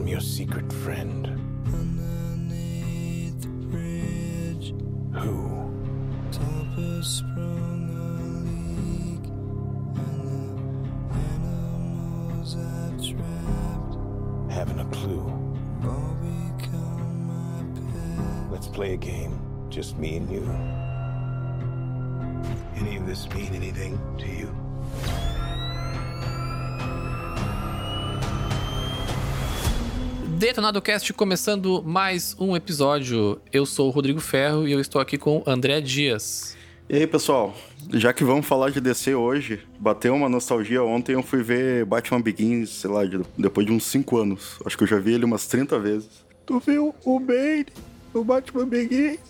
from your secret friend. Underneath the bridge, Who? top has sprung a leak, and the animals I've trapped Haven't a clue. all become my pet. Let's play a game. Just me and you. Any of this mean anything to you? Detonado Cast começando mais um episódio. Eu sou o Rodrigo Ferro e eu estou aqui com o André Dias. E aí, pessoal? Já que vamos falar de DC hoje, bateu uma nostalgia. Ontem eu fui ver Batman Begins, sei lá, de- depois de uns 5 anos. Acho que eu já vi ele umas 30 vezes. Tu viu o Bane no Batman Begins?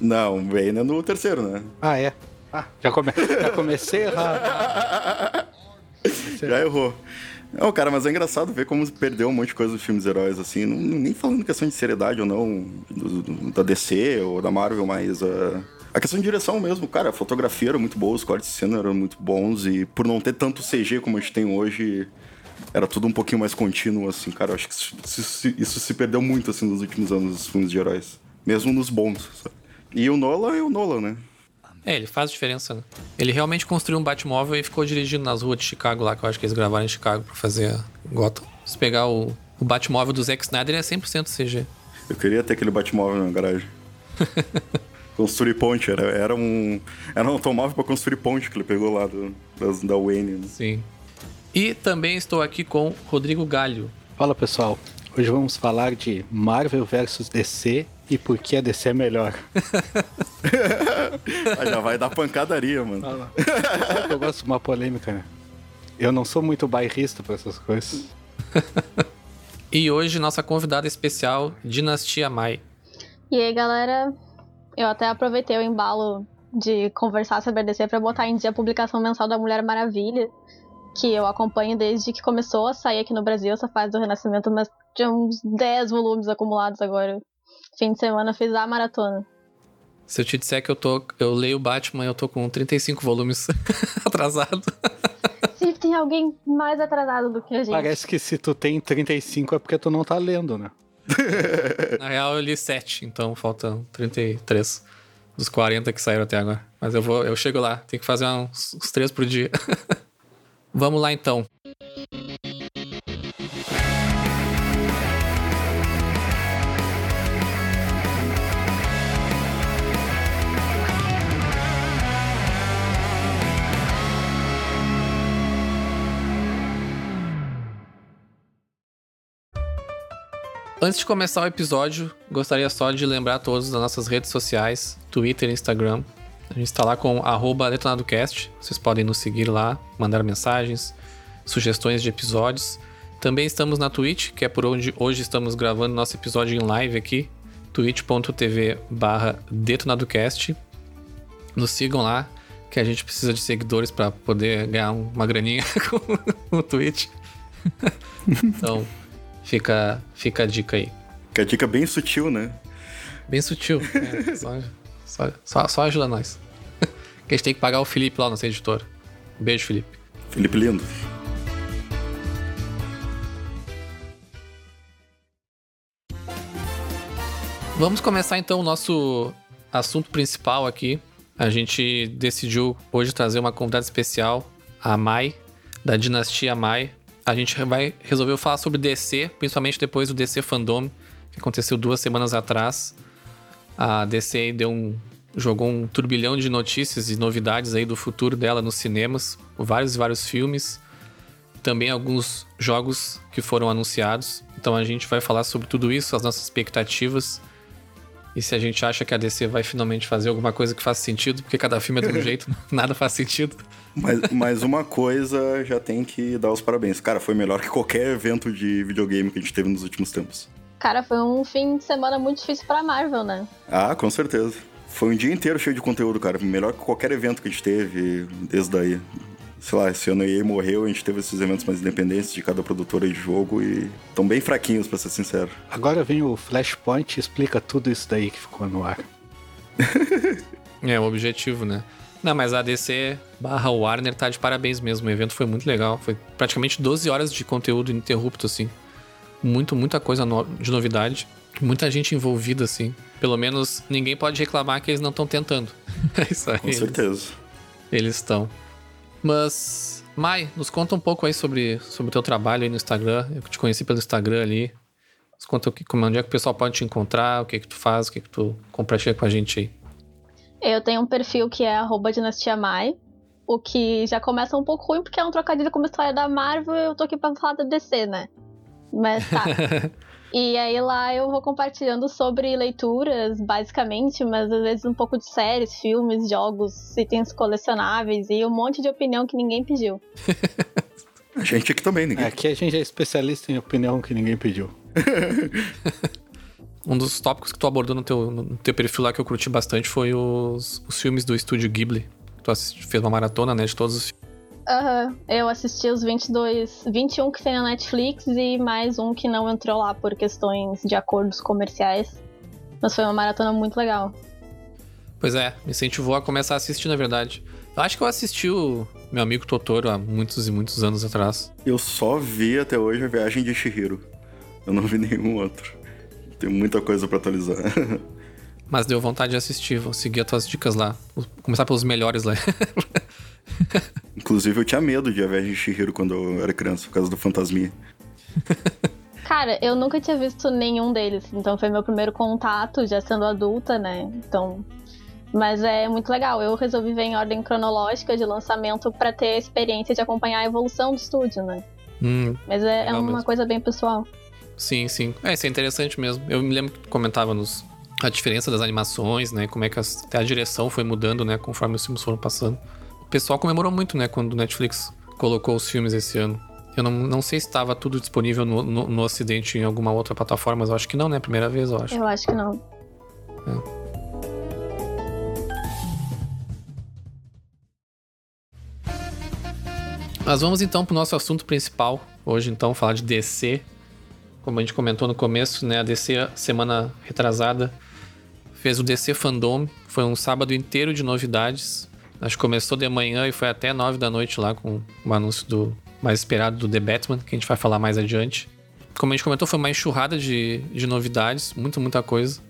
Não, o Bane é no terceiro, né? Ah, é? Ah, já, come... já comecei errado. Já errou. Não, cara, mas é engraçado ver como perdeu um monte de coisa dos filmes heróis, assim. Não, nem falando questão de seriedade ou não, do- do- da DC ou da Marvel, mas ah, a questão de direção mesmo. Cara, a fotografia era muito boa, os cortes de cena eram muito bons e por não ter tanto CG como a gente tem hoje, era tudo um pouquinho mais contínuo, assim, cara. Eu acho que isso, isso- isso se perdeu muito, assim, nos últimos anos, os filmes de heróis. Mesmo nos bons, sabe? E o Nolan é o Nolan, né? É, ele faz diferença, né? Ele realmente construiu um Batmóvel e ficou dirigindo nas ruas de Chicago lá, que eu acho que eles gravaram em Chicago pra fazer Gotham. Se pegar o, o Batmóvel do Zack Snyder, ele é 100% CG. Eu queria ter aquele Batmóvel na garagem. construir ponte, era, era um. Era um automóvel pra construir ponte que ele pegou lá do, das- da Wayne. né? Sim. E também estou aqui com Rodrigo Galho. Fala pessoal, hoje vamos falar de Marvel vs DC e por que a DC é melhor. Ah, já vai dar pancadaria, mano. Eu gosto de uma polêmica, né? Eu não sou muito bairrista pra essas coisas. E hoje, nossa convidada especial, Dinastia Mai. E aí, galera, eu até aproveitei o embalo de conversar sobre a DC pra botar em dia a publicação mensal da Mulher Maravilha, que eu acompanho desde que começou a sair aqui no Brasil, essa fase do Renascimento, mas tinha uns 10 volumes acumulados agora. Fim de semana fiz a maratona. Se eu te disser que eu tô. Eu leio Batman, eu tô com 35 volumes atrasado. Se tem alguém mais atrasado do que a gente. Parece que se tu tem 35 é porque tu não tá lendo, né? Na real, eu li 7, então faltam 33 dos 40 que saíram até agora. Mas eu vou, eu chego lá, tem que fazer uns, uns 3 por dia. Vamos lá então. Antes de começar o episódio, gostaria só de lembrar a todos das nossas redes sociais, Twitter e Instagram. A gente está lá com detonadocast. Vocês podem nos seguir lá, mandar mensagens, sugestões de episódios. Também estamos na Twitch, que é por onde hoje estamos gravando nosso episódio em live aqui, twitch.tv barra detonadocast. Nos sigam lá, que a gente precisa de seguidores para poder ganhar uma graninha com o Twitch. então, fica, fica a dica aí. Que a dica bem sutil, né? Bem sutil. É, só, só, só, só ajuda nós. que a gente tem que pagar o Felipe lá, nosso editor. Beijo, Felipe. Felipe Lindo. Vamos começar então o nosso assunto principal aqui. A gente decidiu hoje trazer uma convidada especial, a Mai, da dinastia Mai. A gente vai resolveu falar sobre DC, principalmente depois do DC Fandom, que aconteceu duas semanas atrás. A DC deu um, jogou um turbilhão de notícias e novidades aí do futuro dela nos cinemas, vários e vários filmes, também alguns jogos que foram anunciados. Então a gente vai falar sobre tudo isso, as nossas expectativas e se a gente acha que a DC vai finalmente fazer alguma coisa que faça sentido, porque cada filme é de um jeito, nada faz sentido. Mas, mas uma coisa já tem que dar os parabéns. Cara, foi melhor que qualquer evento de videogame que a gente teve nos últimos tempos. Cara, foi um fim de semana muito difícil pra Marvel, né? Ah, com certeza. Foi um dia inteiro cheio de conteúdo, cara. Melhor que qualquer evento que a gente teve desde daí. Sei lá, esse ano a EA morreu, a gente teve esses eventos mais independentes de cada produtora de jogo e estão bem fraquinhos, pra ser sincero. Agora vem o Flashpoint e explica tudo isso daí que ficou no ar. É o objetivo, né? Não, mas a DC barra Warner tá de parabéns mesmo. O evento foi muito legal. Foi praticamente 12 horas de conteúdo ininterrupto, assim. muito, muita coisa no- de novidade. Muita gente envolvida, assim. Pelo menos ninguém pode reclamar que eles não estão tentando. É isso aí. Com certeza. Eles estão. Mas, Mai, nos conta um pouco aí sobre, sobre o teu trabalho aí no Instagram. Eu te conheci pelo Instagram ali. Nos conta o que, como, onde é que o pessoal pode te encontrar, o que que tu faz, o que que tu compartilha com a gente aí. Eu tenho um perfil que é arroba dinastiamai, o que já começa um pouco ruim, porque é um trocadilho com uma história da Marvel e eu tô aqui pra falar da DC, né? Mas tá. e aí lá eu vou compartilhando sobre leituras, basicamente, mas às vezes um pouco de séries, filmes, jogos, itens colecionáveis e um monte de opinião que ninguém pediu. A gente aqui também, ninguém. Aqui a gente é especialista em opinião que ninguém pediu. Um dos tópicos que tu abordou no teu, no teu perfil lá que eu curti bastante foi os, os filmes do estúdio Ghibli. Tu assisti- fez uma maratona, né, de todos os Aham, eu assisti os 22, 21 que tem na Netflix e mais um que não entrou lá por questões de acordos comerciais. Mas foi uma maratona muito legal. Pois é, me incentivou a começar a assistir, na verdade. Eu acho que eu assisti o meu amigo Totoro há muitos e muitos anos atrás. Eu só vi até hoje a viagem de Shihiro. Eu não vi nenhum outro. Tem muita coisa pra atualizar. Mas deu vontade de assistir, vou seguir as tuas dicas lá. Vou começar pelos melhores lá. Inclusive, eu tinha medo de a viagem de Shihiro quando eu era criança, por causa do fantasminha. Cara, eu nunca tinha visto nenhum deles, então foi meu primeiro contato, já sendo adulta, né? Então. Mas é muito legal. Eu resolvi ver em ordem cronológica de lançamento pra ter a experiência de acompanhar a evolução do estúdio, né? hum, Mas é, é uma mesmo. coisa bem pessoal. sim, sim. É, isso é interessante mesmo. Eu me lembro que tu comentava nos, a diferença das animações, né? Como é que as- até a direção foi mudando, né? Conforme os filmes foram passando. O pessoal comemorou muito, né? Quando o Netflix colocou os filmes esse ano. Eu não, não sei se estava tudo disponível no, no, no Ocidente em alguma outra plataforma, mas eu acho que não, né? Primeira vez, eu acho. Eu acho que não. Mas vamos então pro nosso assunto principal. Hoje, então, falar de DC. Como a gente comentou no começo, né? A DC, semana retrasada, fez o DC Fandom. Foi um sábado inteiro de novidades. Acho que começou de manhã e foi até nove da noite lá com o anúncio do mais esperado do The Batman, que a gente vai falar mais adiante. Como a gente comentou, foi uma enxurrada de, de novidades, muita, muita coisa.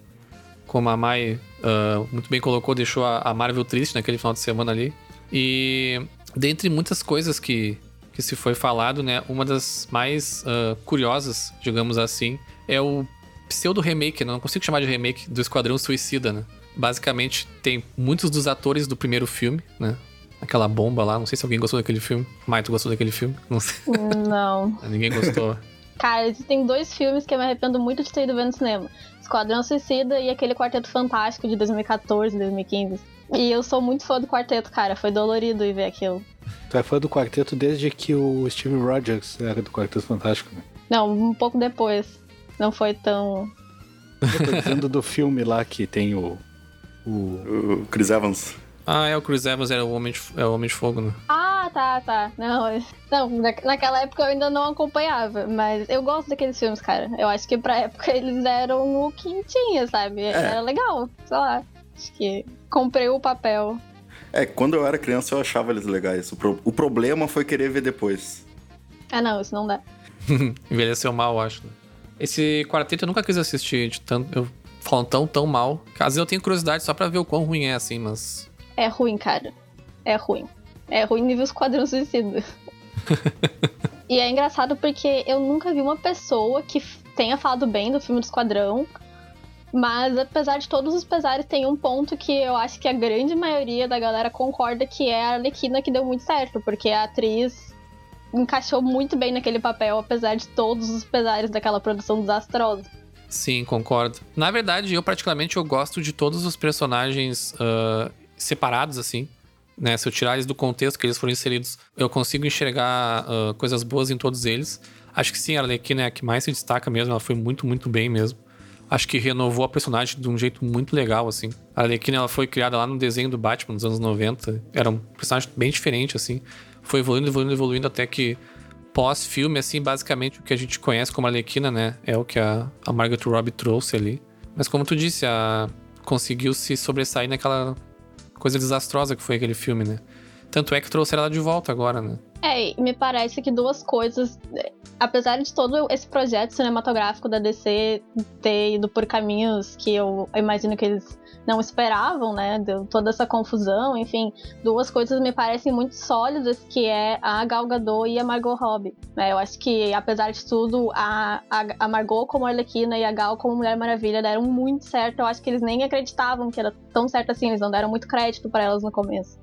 Como a Mai ah, muito bem colocou, deixou a, a Marvel triste naquele final de semana ali. E dentre muitas coisas que, que se foi falado, né, uma das mais ah, curiosas, digamos assim, é o pseudo remake, não consigo chamar de remake, do Esquadrão Suicida, né? Basicamente tem muitos dos atores do primeiro filme, né? Aquela bomba lá, não sei se alguém gostou daquele filme. Mai, tu gostou daquele filme? Não sei. Não. Ninguém gostou. Cara, existem dois filmes que eu me arrependo muito de ter ido ver no cinema: Esquadrão Suicida e aquele Quarteto Fantástico de 2014, 2015. E eu sou muito fã do quarteto, cara. Foi dolorido ir ver aquilo. Tu é fã do quarteto desde que o Steve Rogers era do Quarteto Fantástico, né? Não, um pouco depois. Não foi tão. Eu tô dizendo do filme lá que tem o. O. O Chris Evans. Ah, é, o Chris Evans era o Homem de, é o Homem de Fogo, né? Ah, tá, tá. Não, é- não na- naquela época eu ainda não acompanhava, mas eu gosto daqueles filmes, cara. Eu acho que pra época eles eram o que tinha, sabe? Era legal, sei lá. Acho que comprei o papel. É, quando eu era criança eu achava eles legais. O, pro- o problema foi querer ver depois. Ah, não, isso não dá. Envelheceu mal, acho. né? Esse quarteto eu nunca quis assistir de tanto. Eu falam tão, tão mal. Vezes eu tenho curiosidade só pra ver o quão ruim é assim, mas. É ruim, cara. É ruim. É ruim nível Esquadrão Suicida. e é engraçado porque eu nunca vi uma pessoa que tenha falado bem do filme do Esquadrão. Mas apesar de todos os pesares, tem um ponto que eu acho que a grande maioria da galera concorda que é a Arlequina que deu muito certo, porque a atriz encaixou muito bem naquele papel, apesar de todos os pesares daquela produção desastrosa. Sim, concordo. Na verdade, eu particularmente eu gosto de todos os personagens ah, separados, assim. Né? Se eu tirar eles do contexto que eles foram inseridos, eu consigo enxergar ah, coisas boas em todos eles. Acho que sim, a Arlequina é a que mais se destaca mesmo. Ela foi muito, muito bem mesmo. Acho que renovou a personagem de um jeito muito legal, assim. A Arlequina, ela foi criada lá no desenho do Batman nos anos 90. Era um personagem bem diferente, assim. Foi evoluindo, evoluindo, evoluindo até que pós-filme, assim, basicamente o que a gente conhece como Arlequina, né? É o que a, a Margaret Robbie trouxe ali. Mas como tu disse, a, conseguiu se sobressair naquela coisa desastrosa que foi aquele filme, né? Tanto é que trouxeram ela de volta agora, né? É, me parece que duas coisas. Apesar de todo esse projeto cinematográfico da DC ter ido por caminhos que eu imagino que eles não esperavam, né? Deu toda essa confusão, enfim, duas coisas me parecem muito sólidas, que é a Gal Gadot e a Margot Robbie. Né? Eu acho que, apesar de tudo, a, a, a Margot como Arlequina e a Gal como Mulher Maravilha deram muito certo. Eu acho que eles nem acreditavam que era tão certo assim, eles não deram muito crédito para elas no começo.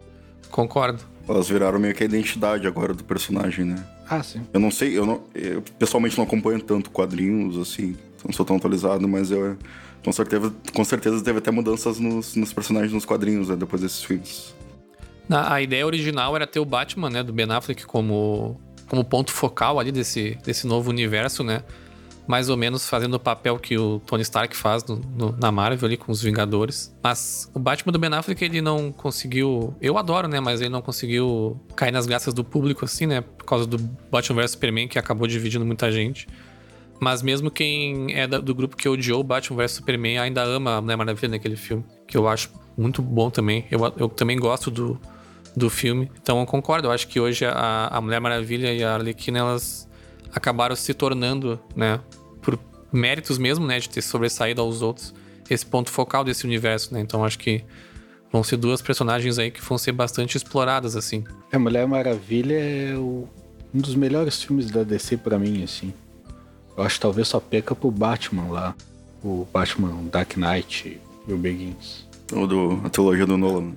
Concordo. Elas viraram meio que a identidade agora do personagem, né? Ah, sim. Eu não sei, eu, não, eu pessoalmente não acompanho tanto quadrinhos, assim, não sou tão atualizado, mas eu com certeza, com certeza teve até mudanças nos, nos personagens nos quadrinhos, né, depois desses filmes. Na, a ideia original era ter o Batman, né, do Ben Affleck como, como ponto focal ali desse, desse novo universo, né? Mais ou menos fazendo o papel que o Tony Stark faz no, no, na Marvel ali com os Vingadores. Mas o Batman do Ben Affleck, ele não conseguiu. Eu adoro, né? Mas ele não conseguiu cair nas graças do público, assim, né? Por causa do Batman vs Superman, que acabou dividindo muita gente. Mas mesmo quem é do grupo que odiou Batman vs Superman ainda ama a Mulher Maravilha naquele filme. Que eu acho muito bom também. Eu, eu também gosto do, do filme. Então eu concordo. Eu acho que hoje a, a Mulher Maravilha e a Arlequina, elas acabaram se tornando, né? Por méritos mesmo, né? De ter sobressaído aos outros. Esse ponto focal desse universo, né? Então acho que vão ser duas personagens aí que vão ser bastante exploradas, assim. É, Mulher Maravilha é o, um dos melhores filmes da DC para mim, assim. Eu acho que talvez só peca pro Batman lá. O Batman Dark Knight e o Begins. Ou do, a trilogia do Nolan.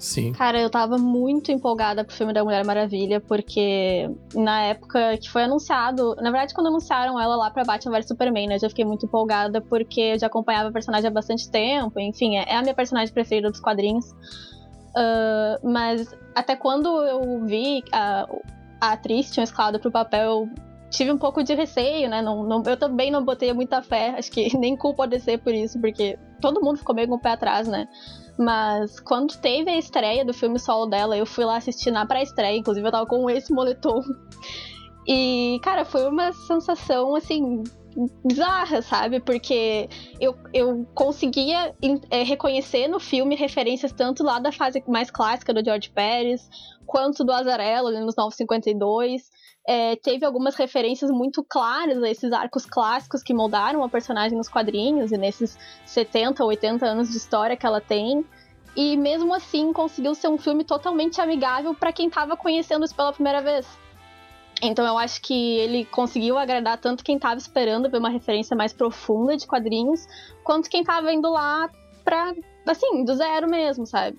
Sim. Cara, eu tava muito empolgada pro filme da Mulher Maravilha, porque na época que foi anunciado, na verdade, quando anunciaram ela lá pra Batman vs Superman, né, eu já fiquei muito empolgada porque eu já acompanhava a personagem há bastante tempo, enfim, é a minha personagem preferida dos quadrinhos. Uh, mas até quando eu vi a, a atriz tinha escalado pro papel, tive um pouco de receio, né? Não, não, eu também não botei muita fé, acho que nem culpa a DC por isso, porque todo mundo ficou meio com o pé atrás, né? Mas quando teve a estreia do filme solo dela, eu fui lá assistir na pré-estreia, inclusive eu tava com esse moletom. E, cara, foi uma sensação, assim, bizarra, sabe? Porque eu, eu conseguia é, reconhecer no filme referências tanto lá da fase mais clássica do George Pérez, quanto do Azarello, nos 952. É, teve algumas referências muito claras a esses arcos clássicos que moldaram a personagem nos quadrinhos e nesses 70, 80 anos de história que ela tem. E mesmo assim conseguiu ser um filme totalmente amigável para quem estava conhecendo isso pela primeira vez. Então eu acho que ele conseguiu agradar tanto quem estava esperando ver uma referência mais profunda de quadrinhos, quanto quem estava indo lá pra, assim, do zero mesmo, sabe?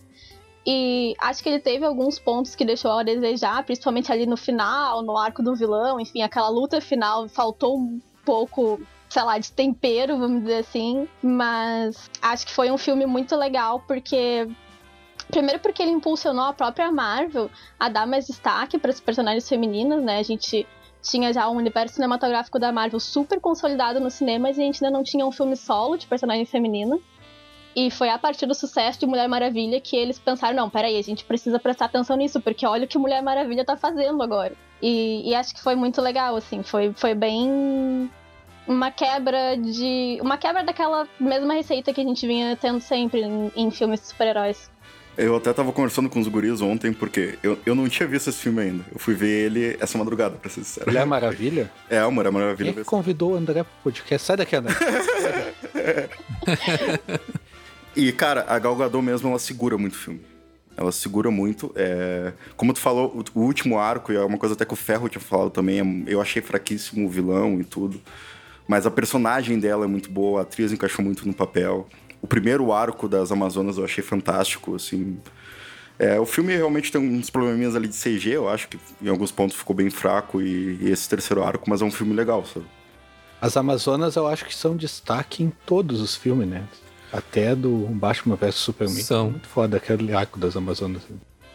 E acho que ele teve alguns pontos que deixou a desejar, principalmente ali no final, no arco do vilão, enfim, aquela luta final faltou um pouco, sei lá, de tempero, vamos dizer assim. Mas acho que foi um filme muito legal, porque. Primeiro porque ele impulsionou a própria Marvel a dar mais destaque para as personagens femininas, né? A gente tinha já um universo cinematográfico da Marvel super consolidado no cinema, mas a gente ainda não tinha um filme solo de personagem feminina. E foi a partir do sucesso de Mulher Maravilha que eles pensaram: não, peraí, a gente precisa prestar atenção nisso, porque olha o que Mulher Maravilha tá fazendo agora. E, e acho que foi muito legal, assim, foi, foi bem uma quebra de. Uma quebra daquela mesma receita que a gente vinha tendo sempre em, em filmes de super-heróis. Eu até tava conversando com os guris ontem, porque eu, eu não tinha visto esse filme ainda. Eu fui ver ele essa madrugada, pra ser sincero. Mulher Maravilha? É, o Mulher Maravilha. Quem é que convidou o André pro podcast? Sai daqui, André. E, cara, a Gal Gadot mesmo, ela segura muito o filme. Ela segura muito. É... Como tu falou, o último arco, e é uma coisa até que o Ferro tinha falado também, é, eu achei fraquíssimo o vilão e tudo. Mas a personagem dela é muito boa, a atriz encaixou muito no papel. O primeiro arco das Amazonas eu achei fantástico, assim. É, o filme realmente tem uns probleminhas ali de CG, eu acho que em alguns pontos ficou bem fraco, e, e esse terceiro arco, mas é um filme legal, sabe? As Amazonas eu acho que são destaque em todos os filmes, né? Até do Batman vs Superman. São. Muito foda aquele arco das Amazonas.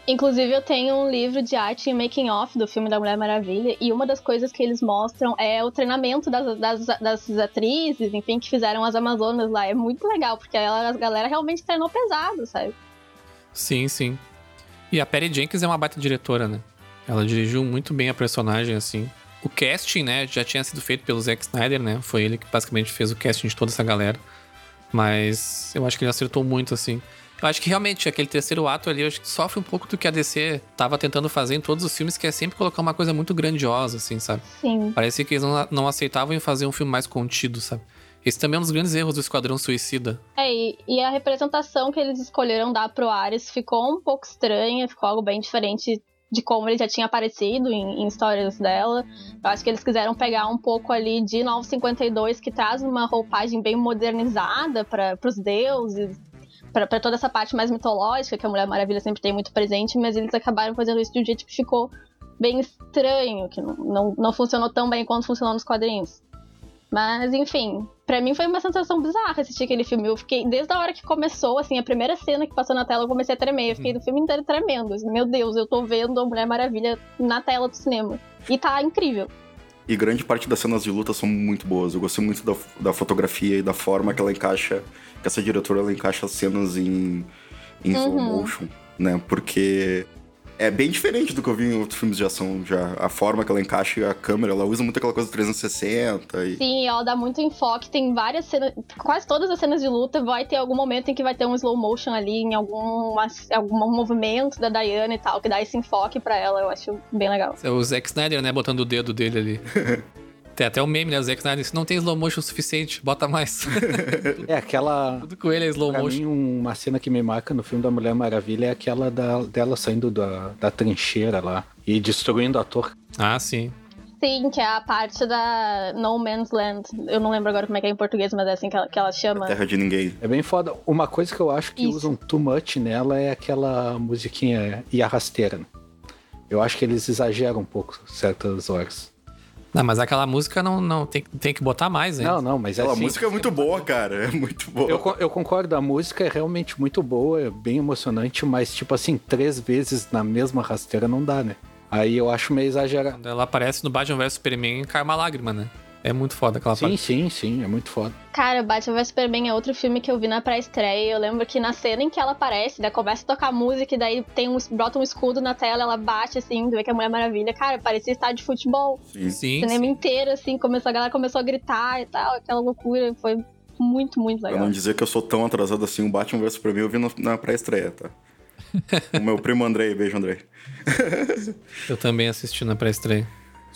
Inclusive, eu tenho um livro de arte em making off do filme da Mulher Maravilha, e uma das coisas que eles mostram é o treinamento das, das, das atrizes, enfim, que fizeram as Amazonas lá. É muito legal, porque ela, a galera realmente treinou pesado, sabe? Sim, sim. E a Perry Jenkins é uma baita diretora, né? Ela dirigiu muito bem a personagem, assim. O casting, né, já tinha sido feito pelo Zack Snyder, né? Foi ele que basicamente fez o casting de toda essa galera. Mas eu acho que ele acertou muito, assim. Eu acho que realmente aquele terceiro ato ali, eu acho que sofre um pouco do que a DC tava tentando fazer em todos os filmes, que é sempre colocar uma coisa muito grandiosa, assim, sabe? Sim. Parecia que eles não, não aceitavam em fazer um filme mais contido, sabe? Esse também é um dos grandes erros do Esquadrão Suicida. É, e, e a representação que eles escolheram dar pro Ares ficou um pouco estranha, ficou algo bem diferente de como ele já tinha aparecido em, em histórias dela. Eu acho que eles quiseram pegar um pouco ali de 952, que traz uma roupagem bem modernizada para os deuses, para toda essa parte mais mitológica que a Mulher Maravilha sempre tem muito presente, mas eles acabaram fazendo isso de um jeito que ficou bem estranho, que não, não, não funcionou tão bem quanto funcionou nos quadrinhos. Mas, enfim, pra mim foi uma sensação bizarra assistir aquele filme. Eu fiquei, desde a hora que começou, assim, a primeira cena que passou na tela, eu comecei a tremer. Eu fiquei do filme inteiro tremendo. Assim, Meu Deus, eu tô vendo a Mulher Maravilha na tela do cinema. E tá incrível. E grande parte das cenas de luta são muito boas. Eu gostei muito da, da fotografia e da forma que ela encaixa, que essa diretora ela encaixa as cenas em, em slow Uhum. motion, né? Porque é bem diferente do que eu vi em outros filmes de ação já. A forma que ela encaixa a câmera, ela usa muito aquela coisa 360 e. Sim, ela dá muito enfoque. Tem várias cenas. Quase todas as cenas de luta vai ter algum momento em que vai ter um slow motion ali, em algum, algum movimento da Diana e tal, que dá esse enfoque pra ela. Eu acho bem legal. É o Zack Snyder, né, botando o dedo dele ali. Tem até o meme, né? O Zack Snyder, se não tem slow motion o suficiente, bota mais. É aquela. Tudo com ele é slow Pra motion. mim, uma cena que me marca no filme da Mulher Maravilha é aquela da, dela saindo da, da trincheira lá e destruindo a torre. Ah, sim. Sim, que é a parte da No Man's Land. Eu não lembro agora como é que é em português, mas é assim que ela, que ela chama. Terra de ninguém. É bem foda. Uma coisa que eu acho que Isso. usam too much nela é aquela musiquinha e a rasteira. né? Eu acho que eles exageram um pouco certas horas. Não, mas aquela música não, não tem, tem que botar mais, hein? Não, não, mas é Aquela assim, música é muito boa, cara. É muito boa. Eu, eu concordo, a música é realmente muito boa, é bem emocionante, mas tipo assim, três vezes na mesma rasteira não dá, né? Aí eu acho meio exagerado. Quando ela aparece no Batman vs Superman, cai uma lágrima, né? É muito foda aquela Sim, parte. sim, sim, é muito foda. Cara, Batman vs Superman é outro filme que eu vi na pré-estreia. Eu lembro que na cena em que ela aparece, daí começa a tocar música e daí tem um, brota um escudo na tela, ela bate assim, vê que é a Mulher Maravilha. Cara, parecia estádio de futebol. Sim. Sim, O cinema sim. inteiro, assim, começou, a galera começou a gritar e tal, aquela loucura. Foi muito, muito Pra legal. não dizer que eu sou tão atrasado assim, o Batman vs Superman eu vi no- na pré-estreia, tá? o meu primo Andrei, beijo Andrei. Eu também assisti na pré-estreia.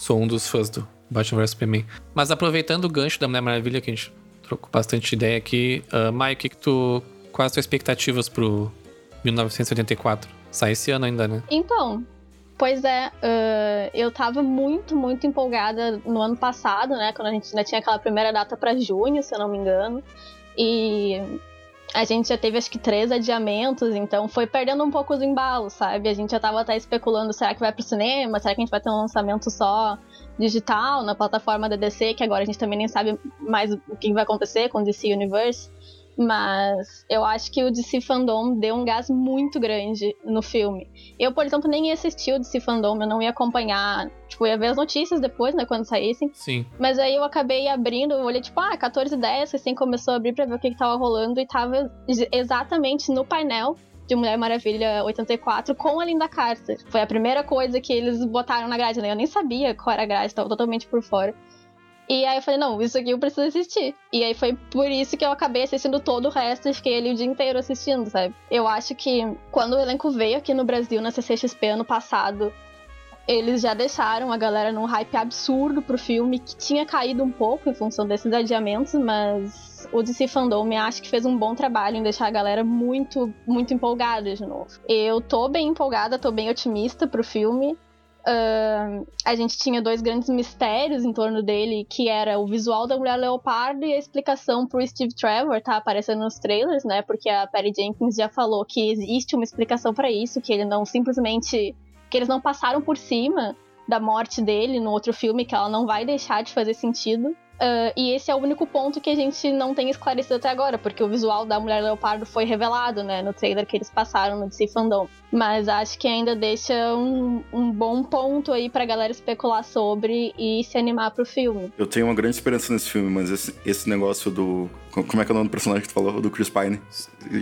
Sou um dos fãs do Batman vs Superman. Mas aproveitando o gancho da Mulher Maravilha, que a gente trocou bastante ideia aqui, uh, Mai, o que, que tu. Quais as tuas expectativas pro 1984? Sai esse ano ainda, né? Então, pois é, ãh, eu tava muito, muito empolgada no ano passado, né? Quando a gente ainda tinha aquela primeira data pra junho, se eu não me engano. E a gente já teve acho que três adiamentos, então foi perdendo um pouco do embalo, sabe? A gente já tava até especulando, será que vai pro cinema? Será que a gente vai ter um lançamento só digital na plataforma da DC, que agora a gente também nem sabe mais o que vai acontecer com DC Universe. Mas eu acho que o DC Fandom deu um gás muito grande no filme. Eu, por exemplo, nem ia assistir o DC Fandom, eu não ia acompanhar. Tipo, ia ver as notícias depois, né, quando saíssem. Sim. Mas aí eu acabei abrindo, eu olhei, tipo, ah, 14 10 assim, começou a abrir pra ver o que, que tava rolando. E tava ex- exatamente no painel de Mulher Maravilha 84 com a Linda Carter. Foi a primeira coisa que eles botaram na grade, né? Eu nem sabia qual era a grade, tava totalmente por fora. E aí eu falei, não, isso aqui eu preciso assistir. E aí foi por isso que eu acabei assistindo todo o resto e fiquei ali o dia inteiro assistindo, sabe? Eu acho que quando o elenco veio aqui no Brasil na CCXP ano passado, eles já deixaram a galera num hype absurdo pro filme, que tinha caído um pouco em função desses adiamentos, mas o DC Fandom acho que fez um bom trabalho em deixar a galera muito, muito empolgada de novo. Eu tô bem empolgada, tô bem otimista pro filme. Ahn, a gente tinha dois grandes mistérios em torno dele, que era o visual da Mulher Leopardo e a explicação pro Steve Trevor, tá aparecendo nos trailers, né? Porque a Patty Jenkins já falou que existe uma explicação pra isso, que ele não simplesmente que eles não passaram por cima da morte dele no outro filme, que ela não vai deixar de fazer sentido. Ah, e esse é o único ponto que a gente não tem esclarecido até agora, porque o visual da Mulher Leopardo foi revelado, né, no trailer que eles passaram no DC Fandom. Mas acho que ainda deixa um, um bom ponto aí pra galera especular sobre e se animar pro filme. Eu tenho uma grande esperança nesse filme, mas esse, esse negócio do. Como é que é o nome do personagem que tu falou? Do Chris Pine.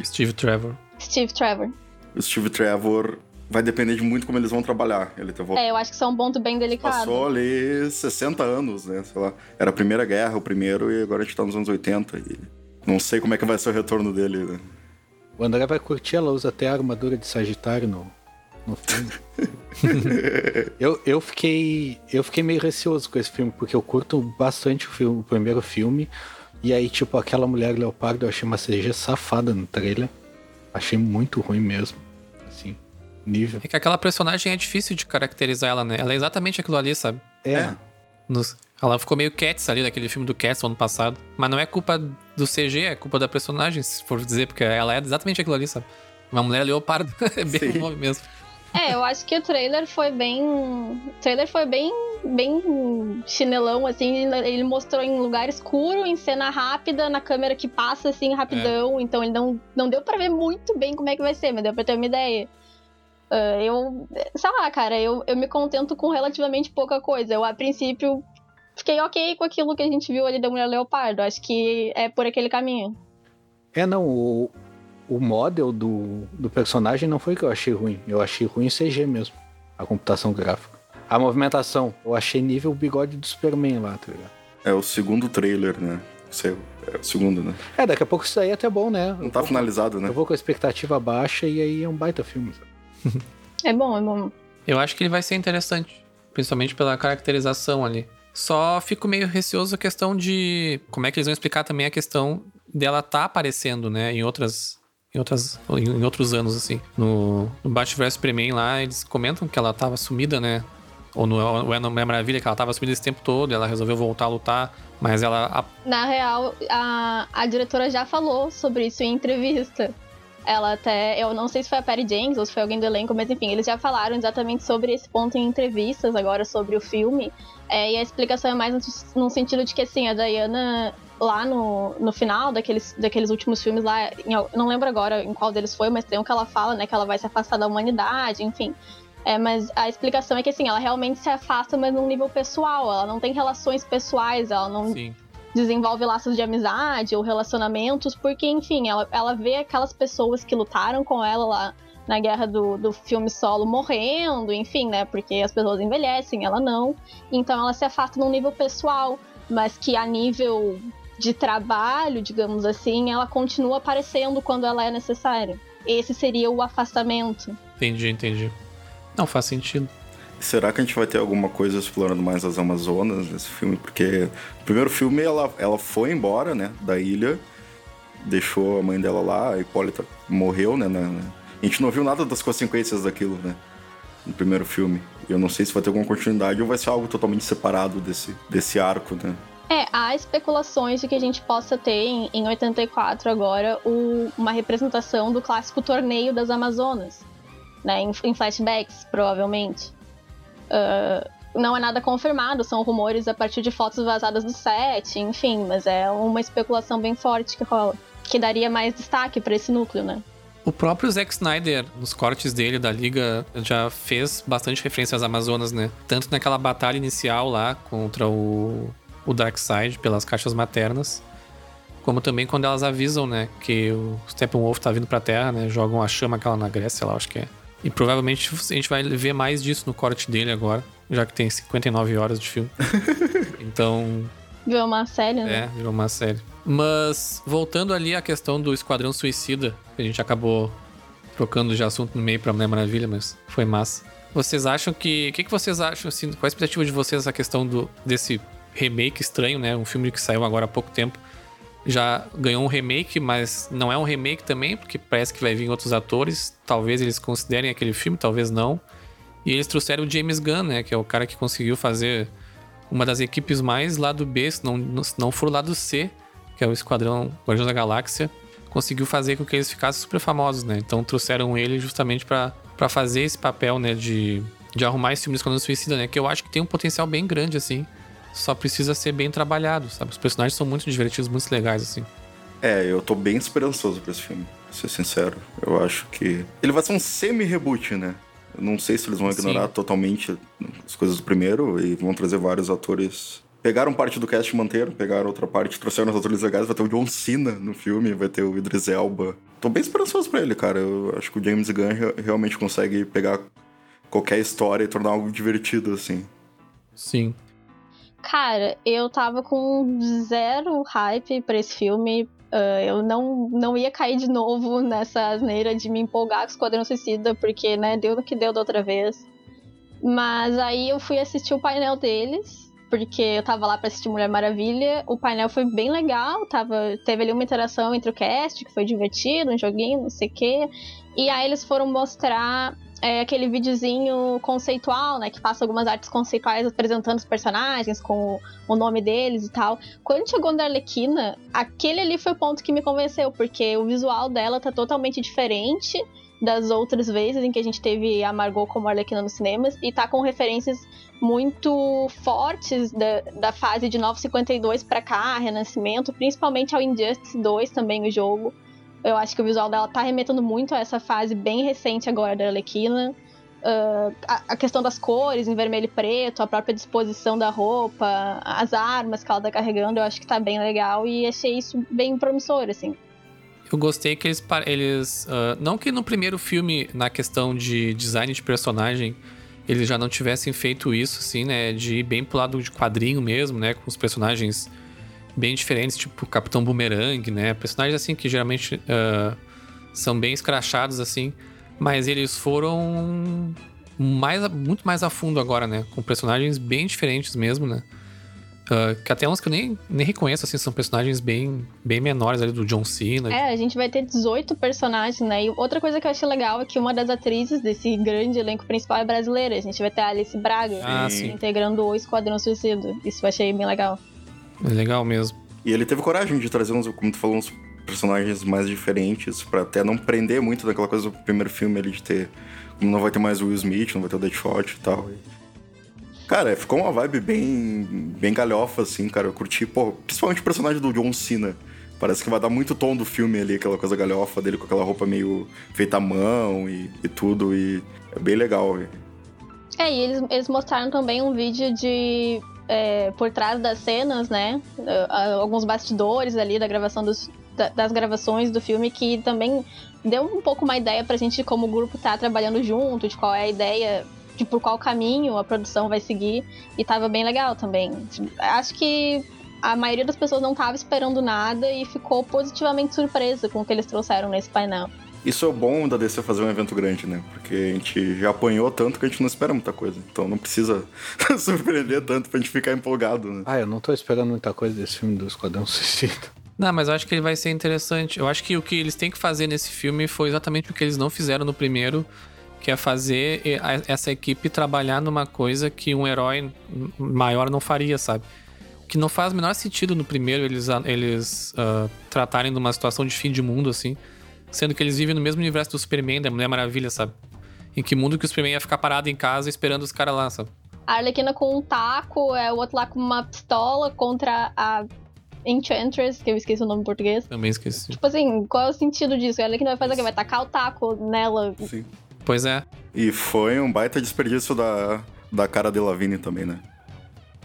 Steve Trevor. Steve Trevor. O Steve Trevor vai depender de muito como eles vão trabalhar. Ele tá É, eu acho que isso é um ponto bem delicado. Passou ali 60 anos, né? Sei lá. Era a Primeira Guerra, o primeiro, e agora a gente tá nos anos 80. E não sei como é que vai ser o retorno dele, né? O André vai curtir, ela usa até a armadura de Sagitário no, no filme. eu, eu, fiquei, eu fiquei meio receoso com esse filme, porque eu curto bastante o, filme, o primeiro filme. E aí, tipo, aquela mulher leopardo, eu achei uma CG safada no trailer. Achei muito ruim mesmo. Nível. É que aquela personagem é difícil de caracterizar ela, né? Ela é exatamente aquilo ali, sabe? É. Nos- Ela ficou meio Cats ali, daquele filme do Cats ano passado. Mas não é culpa do CG, é culpa da personagem, se for dizer, porque ela é exatamente aquilo ali, sabe? Uma mulher leopardo. é bem Sim. o nome mesmo. É, eu acho que o trailer foi bem. O trailer foi bem. bem chinelão, assim. Ele mostrou em lugar escuro, em cena rápida, na câmera que passa assim rapidão. Então ele não, não deu pra ver muito bem como é que vai ser, mas deu pra ter uma ideia. Ah, eu. Sei lá, cara, eu, eu me contento com relativamente pouca coisa. Eu, a princípio, fiquei ok com aquilo que a gente viu ali da Mulher Leopardo. Acho que é por aquele caminho. É, não, o, o model do, do personagem não foi que eu achei ruim. Eu achei ruim o CG mesmo. A computação gráfica. A movimentação, eu achei nível bigode do Superman lá, tá ligado? É o segundo trailer, né? Esse é, é o segundo, né? É, daqui a pouco isso aí é até bom, né? Não tá finalizado, né? Eu vou com a expectativa baixa e aí é um baita filme. sabe? É bom, é bom. Eu acho que ele vai ser interessante, principalmente pela caracterização ali. Só fico meio receoso a questão de como é que eles vão explicar também a questão dela tá aparecendo, né, em outras em outras em outros anos assim. No, no Batman vs Superman lá, eles comentam que ela tava sumida, né? Ou no ou é Mulher Maravilha que ela tava sumida esse tempo todo, ela resolveu voltar a lutar, mas ela a- Na real, a, a diretora já falou sobre isso em entrevista. Ela até. Eu não sei se foi a Patty James ou se foi alguém do elenco, mas enfim, eles já falaram exatamente sobre esse ponto em entrevistas agora sobre o filme. É, e a explicação é mais no, no sentido de que, assim, a Diana, lá no, no final daqueles, daqueles últimos filmes lá, em não lembro agora em qual deles foi, mas tem um que ela fala, né, que ela vai se afastar da humanidade, enfim. É, mas a explicação é que, assim, ela realmente se afasta, mas num nível pessoal. Ela não tem relações pessoais, ela não sim. Desenvolve laços de amizade ou relacionamentos, porque, enfim, ela, ela vê aquelas pessoas que lutaram com ela lá na guerra do, do filme solo morrendo, enfim, né? Porque as pessoas envelhecem, ela não. Então ela se afasta num nível pessoal, mas que a nível de trabalho, digamos assim, ela continua aparecendo quando ela é necessária. Esse seria o afastamento. Entendi, entendi. Não faz sentido. Será que a gente vai ter alguma coisa explorando mais as Amazonas nesse filme? Porque no primeiro filme ela, ela foi embora, né, da ilha, deixou a mãe dela lá, a Hipólita morreu, né, na- na- A gente não viu nada das consequências daquilo, né, no primeiro filme. Eu não sei se vai ter alguma continuidade ou vai ser algo totalmente separado desse, desse arco, né. É, há especulações de que a gente possa ter em, em 84 agora o- uma representação do clássico torneio das Amazonas, né? Em, em flashbacks, provavelmente. Ah, não é nada confirmado, são rumores a partir de fotos vazadas do set, enfim, mas é uma especulação bem forte que rola. Que daria mais destaque pra esse núcleo, né? O próprio Zack Snyder, nos cortes dele da Liga, já fez bastante referência às Amazonas, né? Tanto naquela batalha inicial lá contra o, o Darkseid pelas caixas maternas, como também quando elas avisam, né, que o Steppenwolf tá vindo pra Terra, né? Jogam a chama aquela na Grécia lá, acho que é. E provavelmente a gente vai ver mais disso no corte dele agora, já que tem 59 horas de filme. então, Viu uma série, né? é, virou uma série. Mas, voltando ali à questão do Esquadrão Suicida, que a gente acabou trocando de assunto no meio pra Mulher Maravilha, mas foi massa. Vocês acham que. O que, que vocês acham, assim, qual a expectativa de vocês essa questão do, desse remake estranho, né? Um filme que saiu agora há pouco tempo. Já ganhou um remake, mas não é um remake também, porque parece que vai vir outros atores. Talvez eles considerem aquele filme, talvez não. E eles trouxeram o James Gunn, né? Que é o cara que conseguiu fazer uma das equipes mais lá do B, se não, se não for lá do C, que é o Esquadrão Guardiões da Galáxia, conseguiu fazer com que eles ficassem super famosos, né? Então trouxeram ele justamente pra fazer esse papel, né? De, de arrumar esse filme do Esquadrão Suicida, né? Que eu acho que tem um potencial bem grande, assim. Só precisa ser bem trabalhado, sabe? Os personagens são muito divertidos, muito legais, assim. É, eu tô bem esperançoso pra esse filme, pra ser sincero. Eu acho que. Ele vai ser um semi-reboot, né? Eu não sei se eles vão ignorar Sim. totalmente as coisas do primeiro e vão trazer vários atores. Pegaram parte do cast e manteram, pegaram outra parte, trouxeram os atores legais. Vai ter o John Cena no filme, vai ter o Idris Elba. Tô bem esperançoso pra ele, cara. Eu acho que o James Gunn re- realmente consegue pegar qualquer história e tornar algo divertido, assim. Sim. Cara, eu tava com zero hype pra esse filme Uh, eu não, não ia cair de novo nessa asneira de me empolgar com Esquadrão Suicida, porque, né, deu no que deu da outra vez. Mas aí eu fui assistir o painel deles, porque eu tava lá pra assistir Mulher Maravilha. O painel foi bem legal, tava, teve ali uma interação entre o cast, que foi divertido, um joguinho, não sei o quê. E aí eles foram mostrar é, aquele videozinho conceitual, né? Que passa algumas artes conceituais apresentando os personagens com o, nome deles e tal. Quando chegou na Arlequina, aquele ali foi o ponto que me convenceu, porque o visual dela tá totalmente diferente das outras vezes em que a gente teve a Margot como Arlequina nos cinemas e tá com referências muito fortes da, da fase de 952 para cá, Renascimento, principalmente ao Injustice 2 também o jogo. Eu acho que o visual dela tá remetendo muito a essa fase bem recente agora da Arlequina. Uh, a, a, questão das cores, em vermelho e preto, a própria disposição da roupa, as armas que ela tá carregando, eu acho que tá bem legal e achei isso bem promissor, assim. Eu gostei que eles. eles uh, não que no primeiro filme, na questão de design de personagem, eles já não tivessem feito isso, assim, né? De ir bem pro lado de quadrinho mesmo, né? Com os personagens bem diferentes, tipo Capitão Boomerang, né? Personagens assim que geralmente uh, são bem escrachados, assim. Mas eles foram mais, muito mais a fundo agora, né? Com personagens bem diferentes mesmo, né? Uh, que até uns que eu nem, nem reconheço, assim, são personagens bem, bem menores ali do John Cena. É, a gente vai ter 18 personagens, né? E outra coisa que eu achei legal é que uma das atrizes desse grande elenco principal é brasileira. A gente vai ter a Alice Braga ah, integrando o Esquadrão Suicida. Isso eu achei bem legal. É legal mesmo. E ele teve coragem de trazer uns, como tu falou, uns personagens mais diferentes, para até não prender muito daquela coisa do primeiro filme ali de ter. Como não vai ter mais o Will Smith, não vai ter o Deadshot e tal. Cara, ficou uma vibe bem, bem galhofa, assim, cara. Eu curti, pô, principalmente o personagem do John Cena. Parece que vai dar muito tom do filme ali, aquela coisa galhofa dele com aquela roupa meio feita à mão e, e tudo. E é bem legal, velho. É, e eles, eles mostraram também um vídeo de. É, por trás das cenas, né? Alguns bastidores ali da gravação dos, das gravações do filme que também deu um pouco uma ideia pra gente de como o grupo tá trabalhando junto, de qual é a ideia de por qual caminho a produção vai seguir. E tava bem legal também. Acho que a maioria das pessoas não tava esperando nada e ficou positivamente surpresa com o que eles trouxeram nesse painel. Isso é o bom da DC fazer um evento grande, né? Porque a gente já apanhou tanto que a gente não espera muita coisa. Então não precisa surpreender tanto pra gente ficar empolgado, né? Ah, eu não tô esperando muita coisa desse filme do Esquadrão Suicida. Não, mas eu acho que ele vai ser interessante. Eu acho que o que eles têm que fazer nesse filme foi exatamente o que eles não fizeram no primeiro, que é fazer essa equipe trabalhar numa coisa que um herói maior não faria, sabe? Que não faz o menor sentido no primeiro eles, eles uh, tratarem de uma situação de fim de mundo, assim. Sendo que eles vivem no mesmo universo do Superman, da Mulher Maravilha, sabe? Em que mundo que o Superman ia ficar parado em casa esperando os caras lá, sabe? A Arlequina com um taco, é o outro lá com uma pistola contra a Enchantress, que eu esqueci o nome em português. Também esqueci. Tipo assim, qual é o sentido disso? A Arlequina vai fazer o quê? Vai tacar o taco nela. Sim. Pois é. E foi um baita desperdício da, da cara de Lavigne também, né?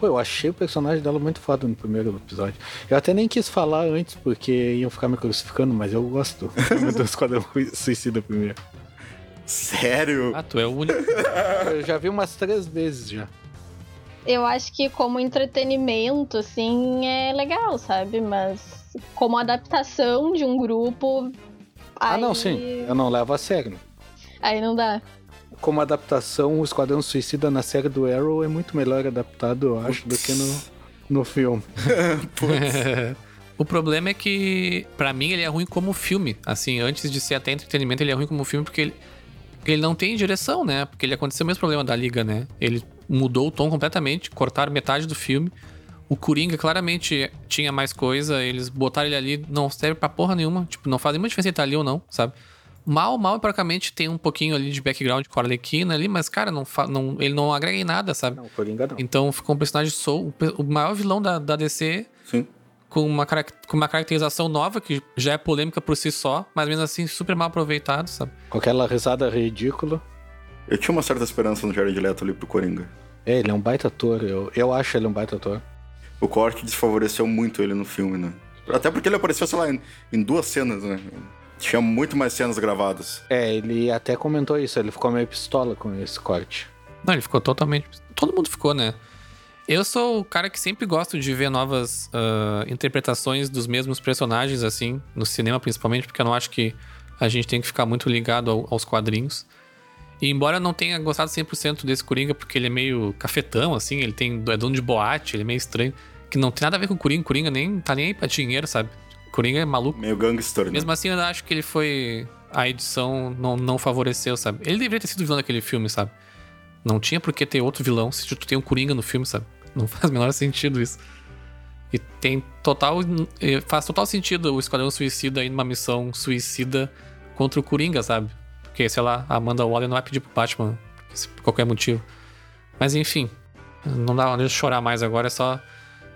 Pô, eu achei o personagem dela muito foda no primeiro episódio. Eu até nem quis falar antes, porque iam ficar me crucificando, mas eu gosto do Esquadrão Suicida primeiro. Sério? Ah, tu é o único. eu já vi umas três vezes já. Eu acho que como entretenimento, assim, é legal, sabe? Mas como adaptação de um grupo. Ah, aí... não, sim. Eu não levo a sério. Aí não dá. Como adaptação, o Esquadrão Suicida na série do Arrow é muito melhor adaptado, eu acho, do que no, no filme. o problema é que, para mim, ele é ruim como filme. Assim, antes de ser até entretenimento, ele é ruim como filme porque ele, ele não tem direção, né? Porque ele aconteceu o mesmo problema da Liga, né? Ele mudou o tom completamente, cortaram metade do filme. O Coringa claramente tinha mais coisa, eles botaram ele ali, não serve pra porra nenhuma. Tipo, não faz nenhuma diferença ele tá ali ou não, sabe? Mal, mal, praticamente tem um pouquinho ali de background com a Arlequina ali, mas, cara, não, não, ele não agrega em nada, sabe? Não, Coringa não. Então ficou um personagem sou o maior vilão da, da DC. Sim. Com uma, com uma caracterização nova, que já é polêmica por si só, mas mesmo assim super mal aproveitado, sabe? Com aquela risada ridícula. Eu tinha uma certa esperança no Jared Leto ali pro Coringa. É, ele é um baita ator, eu, eu acho ele um baita ator. O corte desfavoreceu muito ele no filme, né? Até porque ele apareceu, sei lá, em, em duas cenas, né? Tinha muito mais cenas gravadas. É, ele até comentou isso, ele ficou meio pistola com esse corte. Não, ele ficou totalmente. Todo mundo ficou, né? Eu sou o cara que sempre gosto de ver novas uh, interpretações dos mesmos personagens, assim, no cinema principalmente, porque eu não acho que a gente tem que ficar muito ligado ao, aos quadrinhos. E embora eu não tenha gostado 100% desse Coringa, porque ele é meio cafetão, assim, ele tem, é dono de boate, ele é meio estranho, que não tem nada a ver com o Coringa, Coringa nem tá nem aí pra dinheiro, sabe? Coringa é maluco. Meio gangster, né? Mesmo assim, eu acho que ele foi. A edição não, não favoreceu, sabe? Ele deveria ter sido vilão daquele filme, sabe? Não tinha por que ter outro vilão se tu tem um Coringa no filme, sabe? Não faz o menor sentido isso. E tem total. Faz total sentido o Esquadrão Suicida ir numa missão suicida contra o Coringa, sabe? Porque, sei lá, a Amanda Waller não vai pedir pro Batman por qualquer motivo. Mas enfim, não dá de chorar mais agora, é só.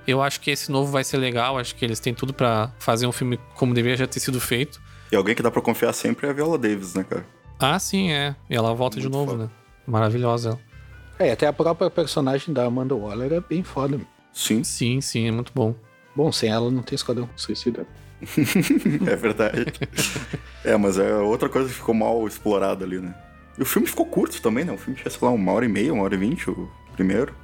Eu acho que esse novo vai ser legal, acho que eles têm tudo para fazer um filme como deveria já ter sido feito. E alguém que dá pra confiar sempre é a Viola Davis, né, cara? Ah, sim, é. E ela volta Muito de novo, foda. né? Maravilhosa ela. É, até a própria personagem da Amanda Waller é bem foda. Sim, Sim, sim, é muito bom. Bom, sem ela não tem Esquadrão Suicida. é verdade. é, mas é outra coisa que ficou mal explorada ali, né? E o filme ficou curto também, né? O filme tinha, sei lá, uma hora e meia, uma hora e vinte, o primeiro.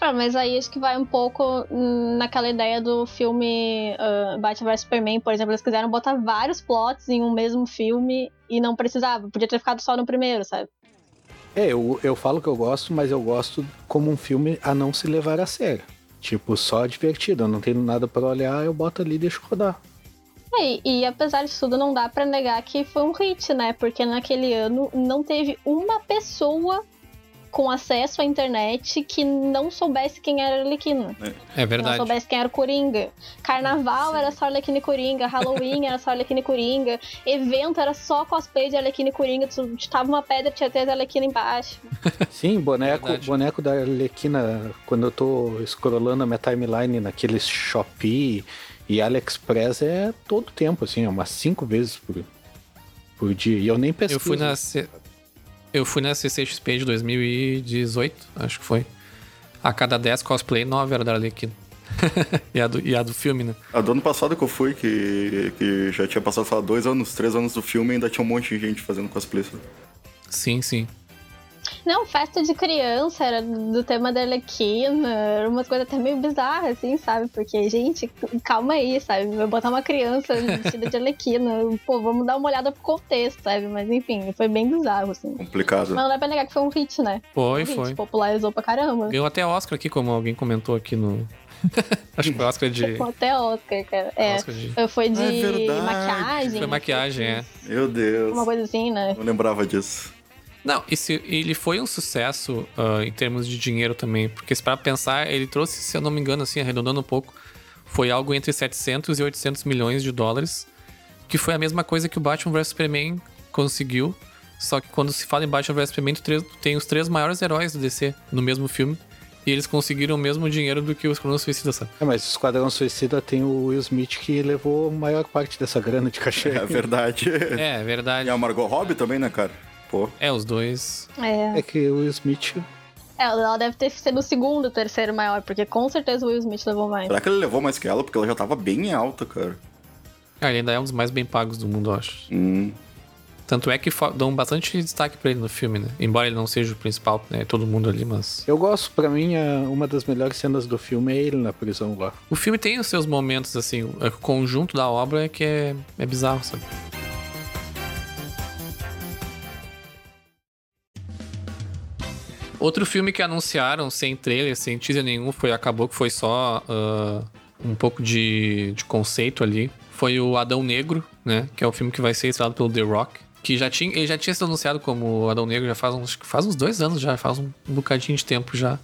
Ah, mas aí acho que vai um pouco hum, naquela ideia do filme uh, Batman vs Superman, por exemplo. Eles quiseram botar vários plots em um mesmo filme e não precisava. Podia ter ficado só no primeiro, sabe? É, eu, eu falo que eu gosto, mas eu gosto como um filme a não se levar a sério. Tipo, só divertido. Eu não tenho nada pra olhar, eu boto ali e deixo rodar. É, E, e apesar de tudo, não dá pra negar que foi um hit, né? Porque naquele ano não teve uma pessoa com acesso à internet que não soubesse quem era a Arlequina. É Não verdade. soubesse quem era o Coringa. Carnaval era só Arlequina e Coringa, Halloween era só Arlequina e Coringa, evento era só cosplay de Arlequina e Coringa, tu tava uma pedra, tinha três Arlequina embaixo. Sim, boneco, Verdade. boneco da Arlequina, quando eu tô scrollando a minha timeline naqueles Shopee e AliExpress é todo tempo, assim, é umas cinco vezes por, por dia. E eu nem pesquiso. Eu fui na. Eu fui na CCXP de 2018, acho que foi. A cada 10 cosplay, 9 era da Arlequina. e, a do, e a do filme, né? A do ano passado que eu fui, que, que já tinha passado, sei lá, dois anos, três anos do filme, ainda tinha um monte de gente fazendo cosplay. sabe? Sim, sim. Não, festa de criança era do tema da Arlequina, era umas coisas até meio bizarras, assim, sabe? Porque, gente, calma aí, sabe? Vai botar uma criança vestida de Arlequina, pô, vamos dar uma olhada pro contexto, sabe? Mas enfim, foi bem bizarro, assim. Complicado. Mas não dá pra negar que foi um hit, né? Foi, um hit, foi. popularizou pra caramba. Ganhou até Oscar aqui, como alguém comentou aqui no. acho que foi Oscar de. Pô, Até Oscar, cara. É, Oscar de... foi de Ah, é verdade. maquiagem. Foi maquiagem, é. Meu Deus. Uma coisa assim, né? Não lembrava disso. Não, esse, ele foi um sucesso ah, em termos de dinheiro também, porque se para pensar, ele trouxe, se eu não me engano, assim, arredondando um pouco, foi algo entre 700 e 800 milhões de dólares, que foi a mesma coisa que o Batman vs Superman conseguiu, só que quando se fala em Batman vs Superman, tem os três maiores heróis do DC no mesmo filme, e eles conseguiram o mesmo dinheiro do que os Esquadrão Suicida, sabe? É, mas o Esquadrão Suicida tem o Will Smith que levou a maior parte dessa grana de cachê. É verdade. É, verdade. E a Margot Robbie também, né, cara? Pô. É, os dois. É. É que o Will Smith. É, ela deve ter sido o segundo, terceiro maior, porque com certeza o Will Smith levou mais. Será que ele levou mais que ela? Porque ela já tava bem alta, cara. Ah, ele ainda é um dos mais bem pagos do mundo, eu acho. Hum. Tanto é que dão bastante destaque pra ele no filme, né? Embora ele não seja o principal, né? Todo mundo ali, mas. Eu gosto, pra mim, a- uma das melhores cenas do filme é ele na prisão lá. O filme tem os seus momentos, assim. O conjunto da obra é que é, é bizarro, sabe? Outro filme que anunciaram sem trailer, sem teaser nenhum, foi acabou que foi só ah, um pouco de, de conceito ali. Foi o Adão Negro, né? Que é o filme que vai ser estrelado pelo The Rock. Que já tinha, ele já tinha sido anunciado como Adão Negro já faz uns, faz uns dois anos já, faz um, um bocadinho de tempo já.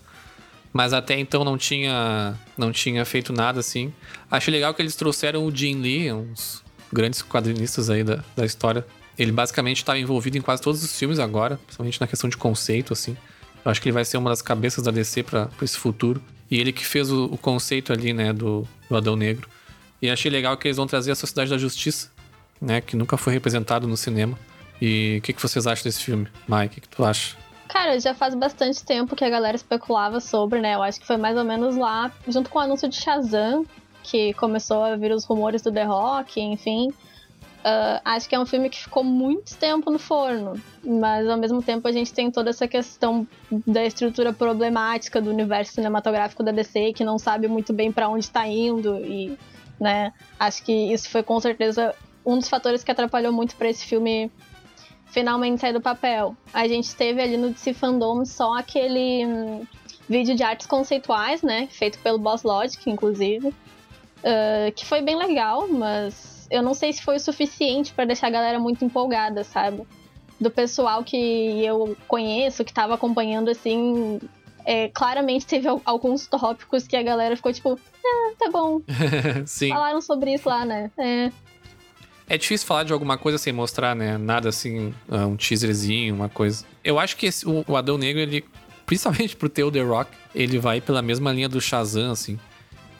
Mas até então não tinha, não tinha feito nada assim. Achei legal que eles trouxeram o Jim Lee, uns grandes quadrinistas aí da, da história. Ele basicamente estava envolvido em quase todos os filmes agora, principalmente na questão de conceito, assim. Eu acho que ele vai ser uma das cabeças da DC para esse futuro. E ele que fez o, o conceito ali, né, do, do Adão Negro. E achei legal que eles vão trazer a Sociedade da Justiça, né, que nunca foi representado no cinema. E o que, que vocês acham desse filme? Mike, o que, que tu acha? Cara, já faz bastante tempo que a galera especulava sobre, né? Eu acho que foi mais ou menos lá, junto com o anúncio de Shazam, que começou a vir os rumores do The Rock, enfim. Uh, acho que é um filme que ficou muito tempo no forno, mas ao mesmo tempo a gente tem toda essa questão da estrutura problemática do universo cinematográfico da DC, que não sabe muito bem para onde está indo e, né, acho que isso foi com certeza um dos fatores que atrapalhou muito para esse filme finalmente sair do papel. A gente teve ali no DC Fandom só aquele hum, vídeo de artes conceituais, né, feito pelo Boss Logic, inclusive, uh, que foi bem legal, mas eu não sei se foi o suficiente para deixar a galera muito empolgada, sabe? Do pessoal que eu conheço, que tava acompanhando, assim, é, claramente teve alguns tópicos que a galera ficou tipo, ah, tá bom. Sim. Falaram sobre isso lá, né? É. É difícil falar de alguma coisa sem mostrar, né? Nada assim, ah, um teaserzinho, uma coisa. Eu acho que esse, o, o Adão Negro, ele, principalmente pro teu The Rock, ele vai pela mesma linha do Shazam, assim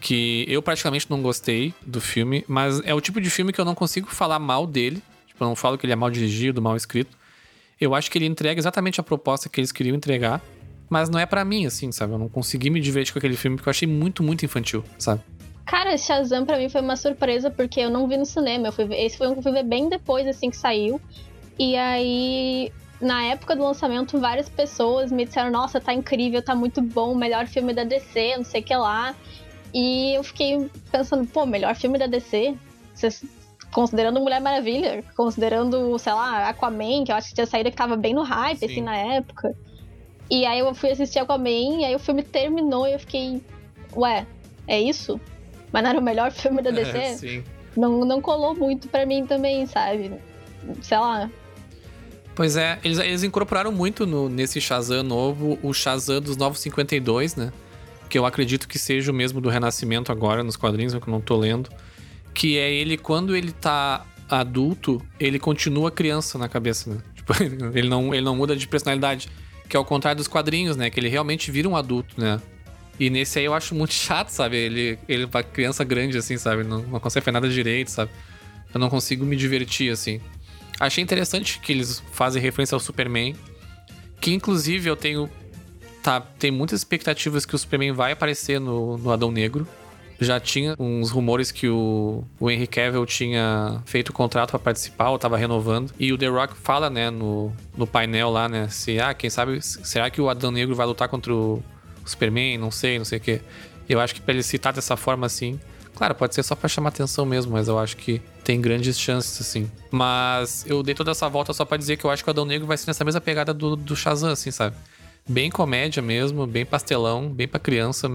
que eu praticamente não gostei do filme, mas é o tipo de filme que eu não consigo falar mal dele. Tipo, eu não falo que ele é mal dirigido, mal escrito. Eu acho que ele entrega exatamente a proposta que eles queriam entregar, mas não é para mim, assim, sabe? Eu não consegui me divertir com aquele filme porque eu achei muito, muito infantil, sabe? Cara, Shazam pra mim foi uma surpresa porque eu não vi no cinema. Eu fui ver, esse foi um que eu fui ver bem depois, assim, que saiu. E aí, na época do lançamento, várias pessoas me disseram: Nossa, tá incrível, tá muito bom, melhor filme da DC, não sei o que lá. E eu fiquei pensando, pô, melhor filme da DC? considerando Mulher Maravilha, considerando, sei lá, Aquaman, que eu acho que tinha saído que tava bem no hype, Sim. assim, na época. E aí eu fui assistir Aquaman, e aí o filme terminou e eu fiquei, ué, é isso? Mas não era o melhor filme da DC? É, sim. Não, não colou muito para mim também, sabe? Sei lá. Pois é, eles, eles incorporaram muito no, nesse Shazam novo, o Shazam dos Novos 52, né? Que eu acredito que seja o mesmo do Renascimento agora nos quadrinhos, que eu não tô lendo, que é ele quando ele tá adulto, ele continua criança na cabeça, né? Tipo, ele não, ele não muda de personalidade, que é o contrário dos quadrinhos, né? Que ele realmente vira um adulto, né? E nesse aí eu acho muito chato, sabe? Ele, ele pra criança grande, assim, sabe? Não, não consegue fazer nada direito, sabe? Eu não consigo me divertir, assim. Achei interessante que eles fazem referência ao Superman, que inclusive eu tenho tá, tem muitas expectativas que o Superman vai aparecer no, no Adão Negro. Já tinha uns rumores que o, o Henry Cavill tinha feito contrato para participar, ou tava renovando. E o The Rock fala, né, no, no painel lá, né, se, ah, quem sabe, será que o Adão Negro vai lutar contra o Superman? Não sei, não sei o quê. Eu acho que pra ele citar dessa forma assim, Claro, pode ser só pra chamar atenção mesmo, mas eu acho que tem grandes chances, assim. Mas eu dei toda essa volta só pra dizer que eu acho que o Adão Negro vai ser nessa mesma pegada do, do Shazam, assim, sabe? Bem comédia mesmo, bem pastelão, bem pra criança.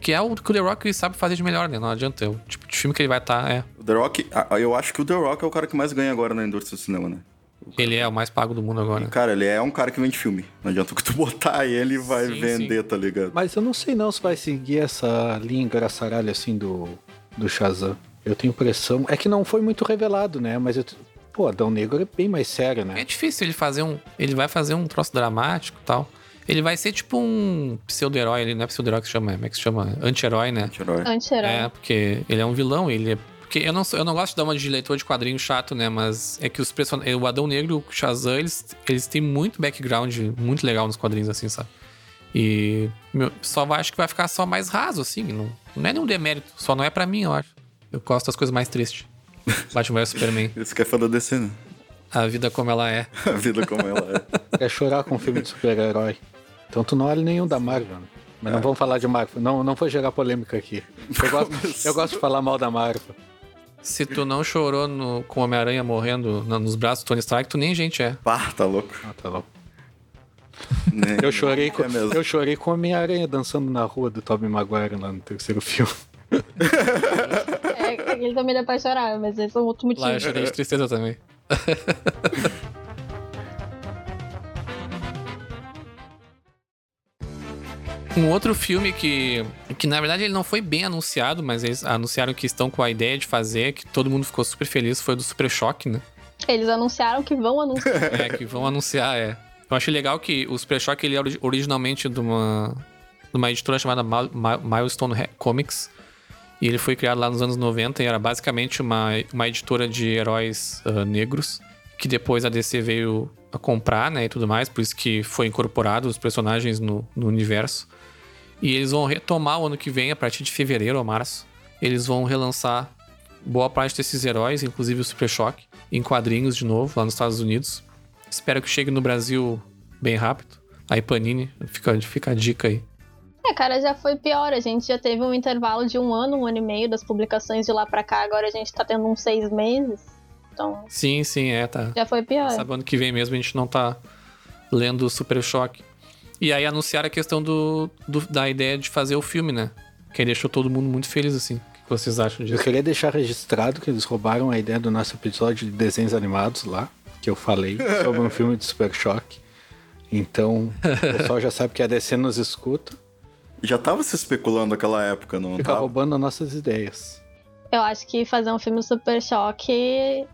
Que é o que o The Rock sabe fazer de melhor, né? Não adianta. É o tipo de filme que ele vai estar, tá, é. O The Rock, eu acho que o The Rock é o cara que mais ganha agora na indústria do cinema, né? Ele é o mais pago do mundo agora. E, cara, ele é um cara que vende filme. Não adianta que tu botar ele vai sim, vender, sim. tá ligado? Mas eu não sei não se vai seguir essa linha engraçaralha assim do, do Shazam. Eu tenho impressão. É que não foi muito revelado, né? Mas eu. Pô, Adão Negro é bem mais sério, né? É difícil ele fazer um. Ele vai fazer um troço dramático e tal. Ele vai ser tipo um pseudo-herói, ele não é pseudo-herói que se chama, como é que se chama? Anti-herói, né? Anti-herói. Anti-herói. É, porque ele é um vilão, ele é porque eu não, eu não gosto de dar uma de leitor de quadrinho chato, né? Mas é que os personagens. O Adão Negro e o Shazam, eles, eles têm muito background muito legal nos quadrinhos, assim, sabe? E meu, só acho que vai ficar só mais raso, assim. Não, não é nenhum demérito. Só não é para mim, eu acho. Eu gosto das coisas mais tristes. Batman vs Superman. Isso que é fã da DC, né? A vida como ela é. A vida como ela é. É chorar com um filme de super-herói. Então tu não olha nenhum da Marvel. Né? Mas é. não vamos falar de Marvel. Não, não vou gerar polêmica aqui. Eu gosto, eu gosto de falar mal da Marvel. Se tu não chorou no, com Homem-Aranha morrendo nos braços do Tony Stark, tu nem gente é. Pá, tá louco. Ah, tá louco. Nem, eu chorei com, é eu chorei com Homem-Aranha dançando na rua do Tobey Maguire lá no terceiro filme. é, ele também dá pra chorar, mas esse é um outro motivo. Lá eu chorei de tristeza também. Um outro filme que, que na verdade ele não foi bem anunciado, mas eles anunciaram que estão com a ideia de fazer, que todo mundo ficou super feliz, foi do Super Choque, né? Eles anunciaram que vão anunciar. é, que vão anunciar, é. Eu achei legal que o Super Choque ele é originalmente de uma, de uma editora chamada Milestone Comics. E ele foi criado lá nos anos 90 e era basicamente uma, uma editora de heróis uh, negros, que depois a DC veio a comprar, né, e tudo mais, por isso que foi incorporado os personagens no, no universo. E eles vão retomar o ano que vem, a partir de fevereiro ou março. Eles vão relançar boa parte desses heróis, inclusive o Super Choque, em quadrinhos de novo, lá nos Estados Unidos. Espero que chegue no Brasil bem rápido. Aí Panini, fica, fica a dica aí. É, cara, já foi pior. A gente já teve um intervalo de um ano, um ano e meio das publicações de lá pra cá. Agora a gente tá tendo uns seis meses. Então, Sim, sim, é, tá. já foi pior. Sabe ano que vem mesmo a gente não tá lendo o Super Choque. E aí anunciaram a questão do, do- da ideia de fazer o filme, né? Que aí deixou todo mundo muito feliz, assim. O que vocês acham Eu disso? queria deixar registrado que eles roubaram a ideia do nosso episódio de desenhos animados lá, que eu falei sobre um filme de Super Choque. Então, o pessoal já sabe que a DC nos escuta, Já tava se especulando naquela época, não fica tava? roubando as nossas ideias. Eu acho que fazer um filme Super Choque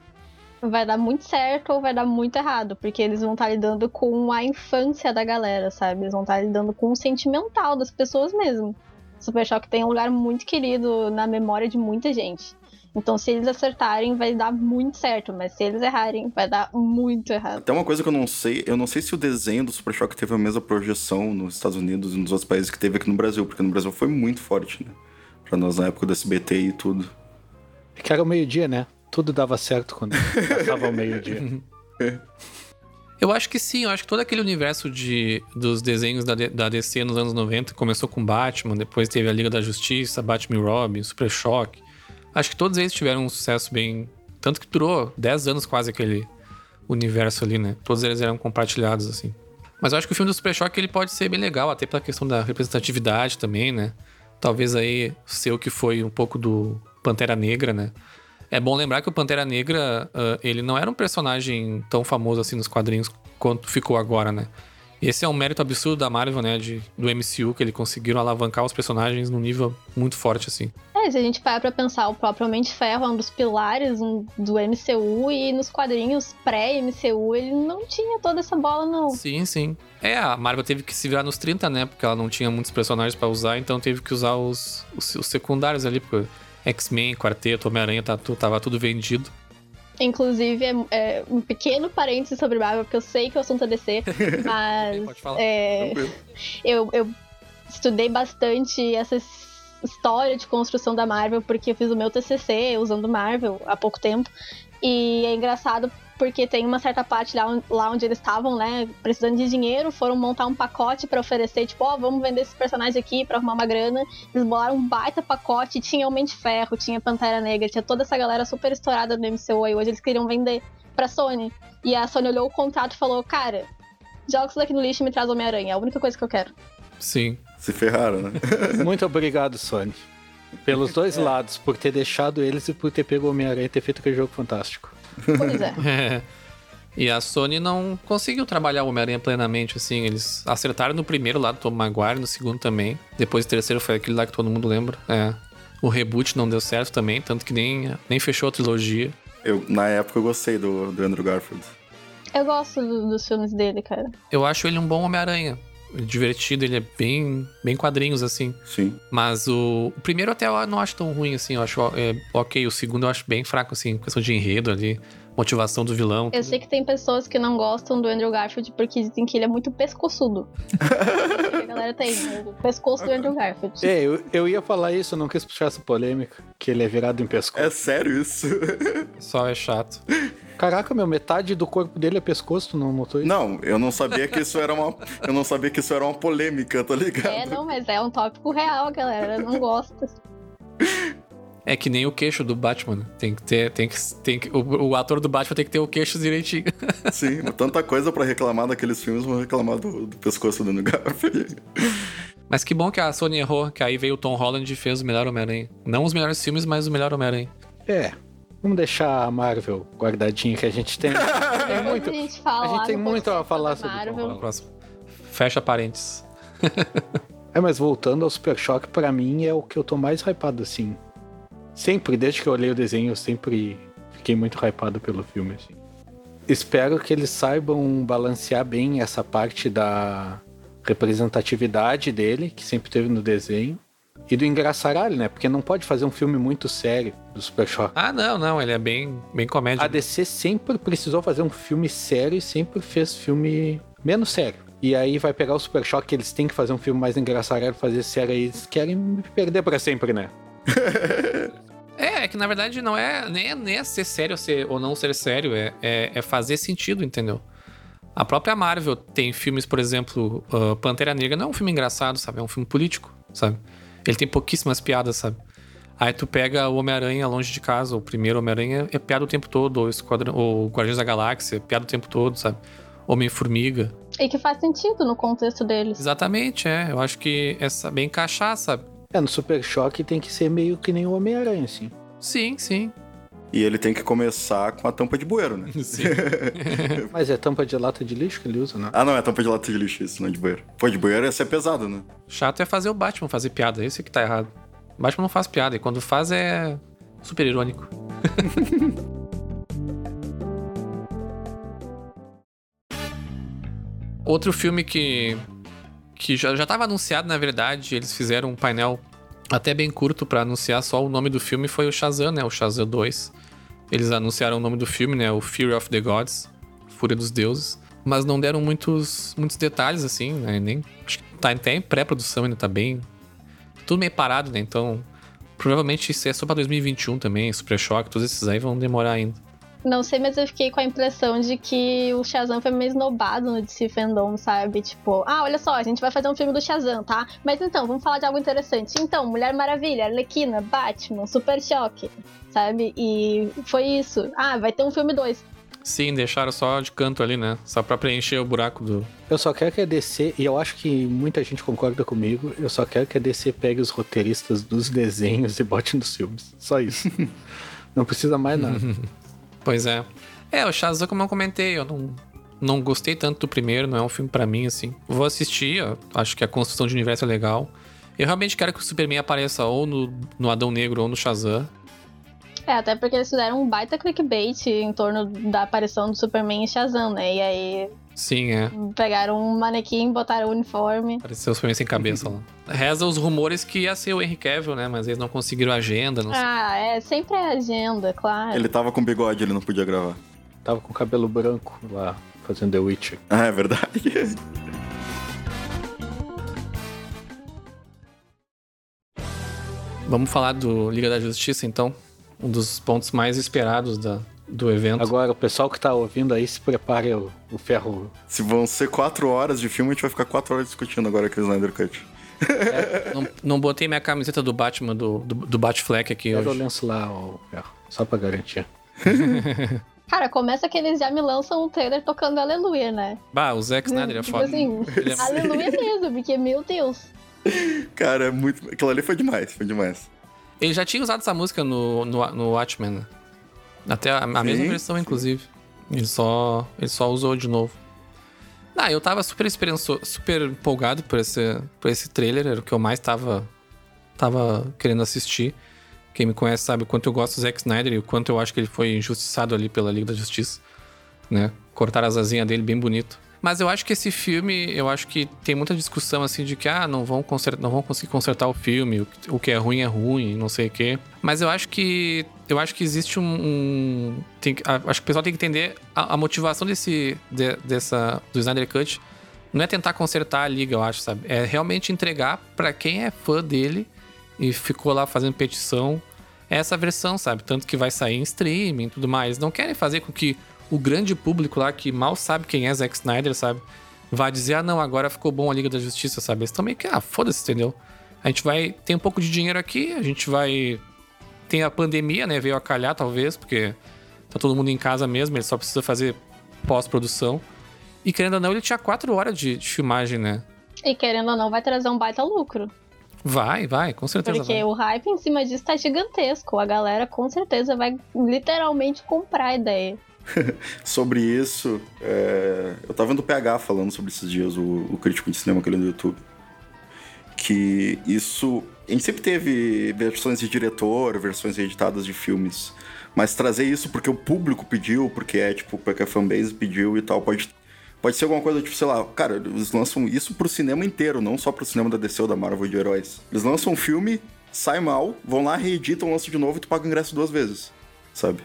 vai dar muito certo ou vai dar muito errado, porque eles vão estar lidando com a infância da galera, sabe? Eles vão estar lidando com o sentimental das pessoas mesmo. Super Choque tem um lugar muito querido na memória de muita gente. Então, se eles acertarem, vai dar muito certo, mas se eles errarem, vai dar muito errado. Até uma coisa que eu não sei, eu não sei se o desenho do Super Choque teve a mesma projeção nos Estados Unidos e nos outros países que teve aqui no Brasil, porque no Brasil foi muito forte, né? Pra nós na época do SBT e tudo. É que era o meio-dia, né? Tudo dava certo quando passava o meio-dia. Eu acho que sim, eu acho que todo aquele universo de, dos desenhos da, da DC nos anos 90 começou com Batman, depois teve a Liga da Justiça, Batman e Robin, Super Choque. Acho que todos eles tiveram um sucesso bem. Tanto que durou 10 anos quase aquele universo ali, né? Todos eles eram compartilhados, assim. Mas eu acho que o filme do Super Choque ele pode ser bem legal, até pela questão da representatividade também, né? Talvez aí ser o que foi um pouco do Pantera Negra, né? É bom lembrar que o Pantera Negra, ah, ele não era um personagem tão famoso assim nos quadrinhos quanto ficou agora, né? Esse é um mérito absurdo da Marvel, né? De, do MCU, que eles conseguiram alavancar os personagens num nível muito forte, assim. É, se a gente parar pra pensar, o próprio Homem de Ferro é um dos pilares do MCU e nos quadrinhos pré-MCU ele não tinha toda essa bola, não. Sim, sim. É, a Marvel teve que se virar nos 30, né? Porque ela não tinha muitos personagens pra usar, então teve que usar os, os, os secundários ali, porque X-Men, Quarteto, Homem-Aranha, tá, tava tudo vendido. Inclusive, é, é um pequeno parênteses sobre Marvel, porque eu sei que o assunto é DC, mas Pode falar. é, eu, eu estudei bastante essa história de construção da Marvel, porque eu fiz o meu TCC usando Marvel há pouco tempo. E é engraçado porque tem uma certa parte lá, lá onde eles estavam, né, precisando de dinheiro, foram montar um pacote pra oferecer, tipo, ó, vamos vender esse personagem aqui pra arrumar uma grana. Eles bolaram um baita pacote, tinha Homem de Ferro, tinha Pantera Negra, tinha toda essa galera super estourada no MCU, e hoje eles queriam vender pra Sony. E a Sony olhou o contrato e falou, cara, joga isso daqui no lixo e me traz Homem-Aranha, é a única coisa que eu quero. Sim. Se ferraram, né? Muito obrigado, Sony. Pelos dois lados, por ter deixado eles e por ter pego o Homem-Aranha e ter feito aquele jogo fantástico. Pois é. É. E a Sony não conseguiu trabalhar o Homem-Aranha plenamente, assim. Eles acertaram no primeiro lá do Tom Maguire, no segundo também. Depois o terceiro foi aquele lá que todo mundo lembra. É. O reboot não deu certo também, tanto que nem, nem fechou a trilogia. Eu, na época eu gostei do, do Andrew Garfield. Eu gosto do- dos filmes dele, cara. Eu acho ele um bom Homem-Aranha. Divertido, ele é bem, bem quadrinhos, assim. Sim. Mas o, o primeiro até eu não acho tão ruim, assim. Eu acho é, ok. O segundo eu acho bem fraco, assim. Questão de enredo ali. Motivação do vilão. Eu sei que tem pessoas que não gostam do Andrew Garfield porque dizem que ele é muito pescoçudo. a galera tem, né? o pescoço do Andrew Garfield. É, eu, eu ia falar isso, eu não quis puxar essa polêmica, que ele é virado em pescoço. É sério isso? Só é chato. Caraca, meu, metade do corpo dele é pescoço, tu não notou isso? Não, eu não sabia que isso era uma. Eu não sabia que isso era uma polêmica, tá ligado? É, não, mas é um tópico real, galera não gosta. É que nem o queixo do Batman. né? Tem que ter. Tem que, tem que, o, o ator do Batman tem que ter o queixo direitinho. Sim, tanta coisa pra reclamar daqueles filmes, vou reclamar do, do pescoço do Garfield. Mas que bom que a Sony errou, que aí veio o Tom Holland e fez o melhor Homem-Aranha. Não os melhores filmes, mas o melhor Homem-Aranha. É, vamos deixar a Marvel guardadinha que a gente tem. tem muito. a gente fala a gente tem muito a falar sobre Marvel. Fecha parênteses. É, mas voltando ao Super Choque, pra mim é o que eu tô mais hypado, assim. Sempre, desde que eu olhei o desenho, eu sempre fiquei muito hypado pelo filme, assim. Espero que eles saibam balancear bem essa parte da representatividade dele, que sempre teve no desenho, e do engraçaralho, né? Porque não pode fazer um filme muito sério do Super Choque. Ah, não, não. Ele é bem, bem comédia. A DC sempre precisou fazer um filme sério e sempre fez filme menos sério. E aí vai pegar o Super Choque, eles têm que fazer um filme mais engraçado, fazer sério, aí eles querem me perder pra sempre, né? É, é que na verdade não é nem, nem é ser sério ou, ser, ou não ser sério, é, é, é fazer sentido, entendeu? A própria Marvel tem filmes, por exemplo, uh, Pantera Negra não é um filme engraçado, sabe? É um filme político, sabe? Ele tem pouquíssimas piadas, sabe? Aí tu pega o Homem-Aranha longe de casa, o primeiro Homem-Aranha é piada o tempo todo, ou Esquadrão, ou Guardiões da Galáxia, é piada o tempo todo, sabe? Homem-Formiga. E que faz sentido no contexto deles. Exatamente, é. Eu acho que é saber encaixar, sabe? É, no Super Choque tem que ser meio que nem o Homem-Aranha, assim. Sim, sim. E ele tem que começar com a tampa de bueiro, né? sim. Mas é tampa de lata de lixo que ele usa, né? Ah, não, é tampa de lata de lixo isso, não é de bueiro. Pô, de bueiro ia ser pesado, né? Chato é fazer o Batman fazer piada, esse que tá errado. O Batman não faz piada, e quando faz é super irônico. Outro filme que, que já, já tava anunciado, na verdade, eles fizeram um painel até bem curto pra anunciar só o nome do filme, foi o Shazam, né? O Shazam 2. Eles anunciaram o nome do filme, né? O Fury of the Gods, Fúria dos Deuses. Mas não deram muitos, muitos detalhes, assim, né? Nem, acho que tá até em pré-produção, ainda tá bem. Tudo meio parado, né? Então, provavelmente isso é só pra 2021 também, Super Choque, todos esses aí vão demorar ainda. Não sei, mas eu fiquei com a impressão de que o Shazam foi meio esnobado no DC Fandom, sabe? Tipo, ah, olha só, a gente vai fazer um filme do Shazam, tá? Mas então, vamos falar de algo interessante. Então, Mulher Maravilha, Arlequina, Batman, Super Choque, sabe? E foi isso. Ah, vai ter um filme 2. Sim, deixaram só de canto ali, né? Só pra preencher o buraco do. Eu só quero que a DC, e eu acho que muita gente concorda comigo, eu só quero que a DC pegue os roteiristas dos desenhos e bote nos filmes. Só isso. Não precisa mais nada. Pois é. É, o Shazam, como eu comentei, eu não, não gostei tanto do primeiro, não é um filme pra mim, assim. Vou assistir, acho que a construção de universo é legal. Eu realmente quero que o Superman apareça ou no, no Adão Negro ou no Shazam. É, até porque eles fizeram um baita clickbait em torno da aparição do Superman e Shazam, né? E aí Sim, é. pegaram um manequim, botaram o uniforme. Apareceu o Superman sem cabeça lá. Reza os rumores que ia ser o Henry Cavill, né? Mas eles não conseguiram agenda, não sei. Ah, é, sempre é agenda, claro. Ele tava com bigode, ele não podia gravar. Tava com cabelo branco lá, fazendo The Witcher. Ah, é verdade. Vamos falar do Liga da Justiça, então. Um dos pontos mais esperados da, do evento. Agora, o pessoal que tá ouvindo aí, se prepare o, o ferro. Se vão ser quatro horas de filme, a gente vai ficar quatro horas discutindo agora aquele Snyder Cut. Não, não botei minha camiseta do Batman, do, do, do Batfleck aqui Pega o hoje. lenço lá, o ferro. Só pra garantir. Cara, começa que eles já me lançam um trailer tocando Aleluia, né? Bah, o Zack Snyder é tipo foda. assim, é- Aleluia mesmo, porque, meu Deus. Cara, é muito. Aquilo ali foi demais, foi demais. Ele já tinha usado essa música no, no, no Watchmen, né? Até a, a mesma versão, sim. inclusive. Ele só, ele só usou de novo. Ah, eu tava super, esperanço, super empolgado por esse, por esse trailer, era o que eu mais tava, tava querendo assistir. Quem me conhece sabe o quanto eu gosto do Zack Snyder e o quanto eu acho que ele foi injustiçado ali pela Liga da Justiça. Né? Cortaram as asinhas dele bem bonito. Mas eu acho que esse filme, eu acho que tem muita discussão assim de que ah, não vão, consertar, não vão conseguir consertar o filme, o que- é ruim é ruim, não sei o quê. Mas eu acho que eu acho que existe um, acho que o pessoal tem que entender a, a motivação desse de- dessa do Snyder Cut não é tentar consertar a liga, eu acho, sabe? É realmente entregar pra quem é fã dele e ficou lá fazendo petição essa versão, sabe? Tanto que vai sair em streaming e tudo mais. Não querem fazer com que o grande público lá, que mal sabe quem é Zack Snyder, sabe? Vai dizer, ah, não, agora ficou bom a Liga da Justiça, sabe? Eles estão meio que, ah, foda-se, entendeu? A gente vai ter um pouco de dinheiro aqui, a gente vai. Tem a pandemia, né? Veio a calhar, talvez, porque tá todo mundo em casa mesmo, ele só precisa fazer pós-produção. E querendo ou não, ele tinha quatro horas de, de filmagem, né? E querendo ou não, vai trazer um baita lucro. Vai, vai, com certeza Porque vai. o hype em cima disso tá gigantesco. A galera com certeza vai literalmente comprar a ideia. Sobre isso, é, eu tava vendo o PH falando sobre esses dias, o, o crítico de cinema que ele no YouTube. Que isso. A gente sempre teve versões de diretor, versões editadas de filmes. Mas trazer isso porque o público pediu, porque é tipo, porque a fanbase pediu e tal, pode. Pode ser alguma coisa, tipo, sei lá, cara, eles lançam isso pro cinema inteiro, não só pro cinema da DC ou da Marvel de heróis. Eles lançam um filme, sai mal, vão lá, reeditam, lançam de novo e tu paga o ingresso duas vezes, sabe?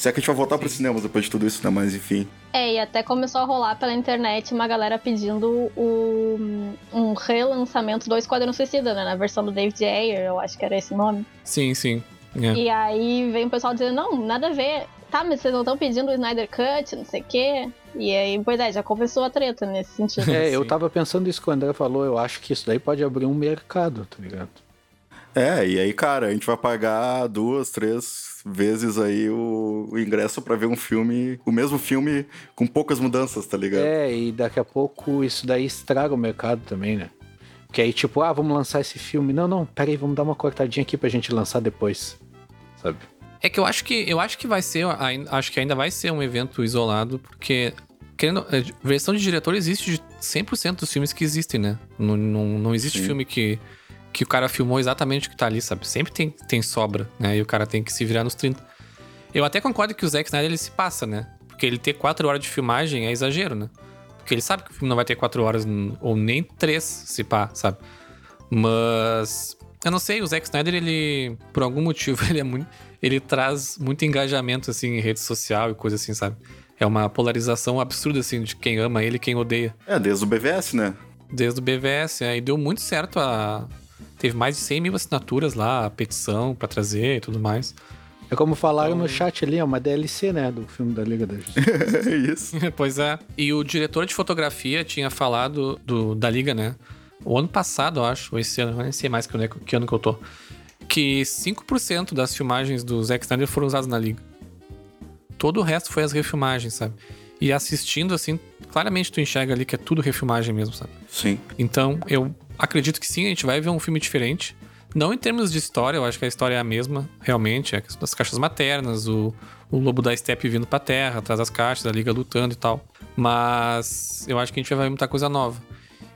Se é que a gente vai voltar pros cinemas depois de tudo isso, né? Mas enfim. É, e até começou a rolar pela internet uma galera pedindo o, um relançamento do Esquadrão Suicida, né? Na versão do David Ayer, eu acho que era esse nome. Sim, sim. É. E aí vem o pessoal dizendo, não, nada a ver. Tá, mas vocês não estão pedindo o Snyder Cut, não sei o quê. E aí, pois é, já começou a treta nesse sentido. É, eu tava pensando isso quando o André falou, eu acho que isso daí pode abrir um mercado, tá ligado? É, e aí, cara, a gente vai pagar duas, três vezes aí o, o ingresso pra ver um filme, o mesmo filme com poucas mudanças, tá ligado? É, e daqui a pouco isso daí estraga o mercado também, né? Porque aí, tipo, ah, vamos lançar esse filme. Não, não, peraí, vamos dar uma cortadinha aqui pra gente lançar depois. Sabe? É que eu acho que eu acho que vai ser, acho que ainda vai ser um evento isolado, porque querendo, é, versão de diretor existe de 100% dos filmes que existem, né? Não, não, não existe Sim. filme que, que o cara filmou exatamente o que tá ali, sabe? Sempre tem, tem sobra, né? E o cara tem que se virar nos 30. Eu até concordo que o Zack Snyder ele se passa, né? Porque ele ter 4 horas de filmagem é exagero, né? Porque ele sabe que o filme não vai ter 4 horas, ou nem 3, se pá, sabe? Mas. Eu não sei, o Zack Snyder, ele. Por algum motivo, ele é muito. Ele traz muito engajamento, assim, em rede social e coisa assim, sabe? É uma polarização absurda, assim, de quem ama ele e quem odeia. É, desde o BVS, né? Desde o BVS, é, e deu muito certo a. Teve mais de 100 mil assinaturas lá, a petição pra trazer e tudo mais. É como falaram no chat ali, é uma DLC, né, do filme da Liga da Justiça. É isso. pois é. E o diretor de fotografia tinha falado do, da Liga, né? O ano passado, eu acho, ou esse ano, eu nem sei mais que ano, é- que ano que eu tô. Que 5% das filmagens do Zack Snyder foram usadas na Liga. Todo o resto foi as refilmagens, sabe? E assistindo, assim, claramente tu enxerga ali que é tudo refilmagem mesmo, sabe? Sim. Então, eu acredito que sim, a gente vai ver um filme diferente. Não em termos de história, eu acho que a história é a mesma, realmente. É das caixas maternas, o, o lobo da Steppe vindo pra terra, atrás das caixas, a liga lutando e tal. Mas eu acho que a gente vai ver muita coisa nova.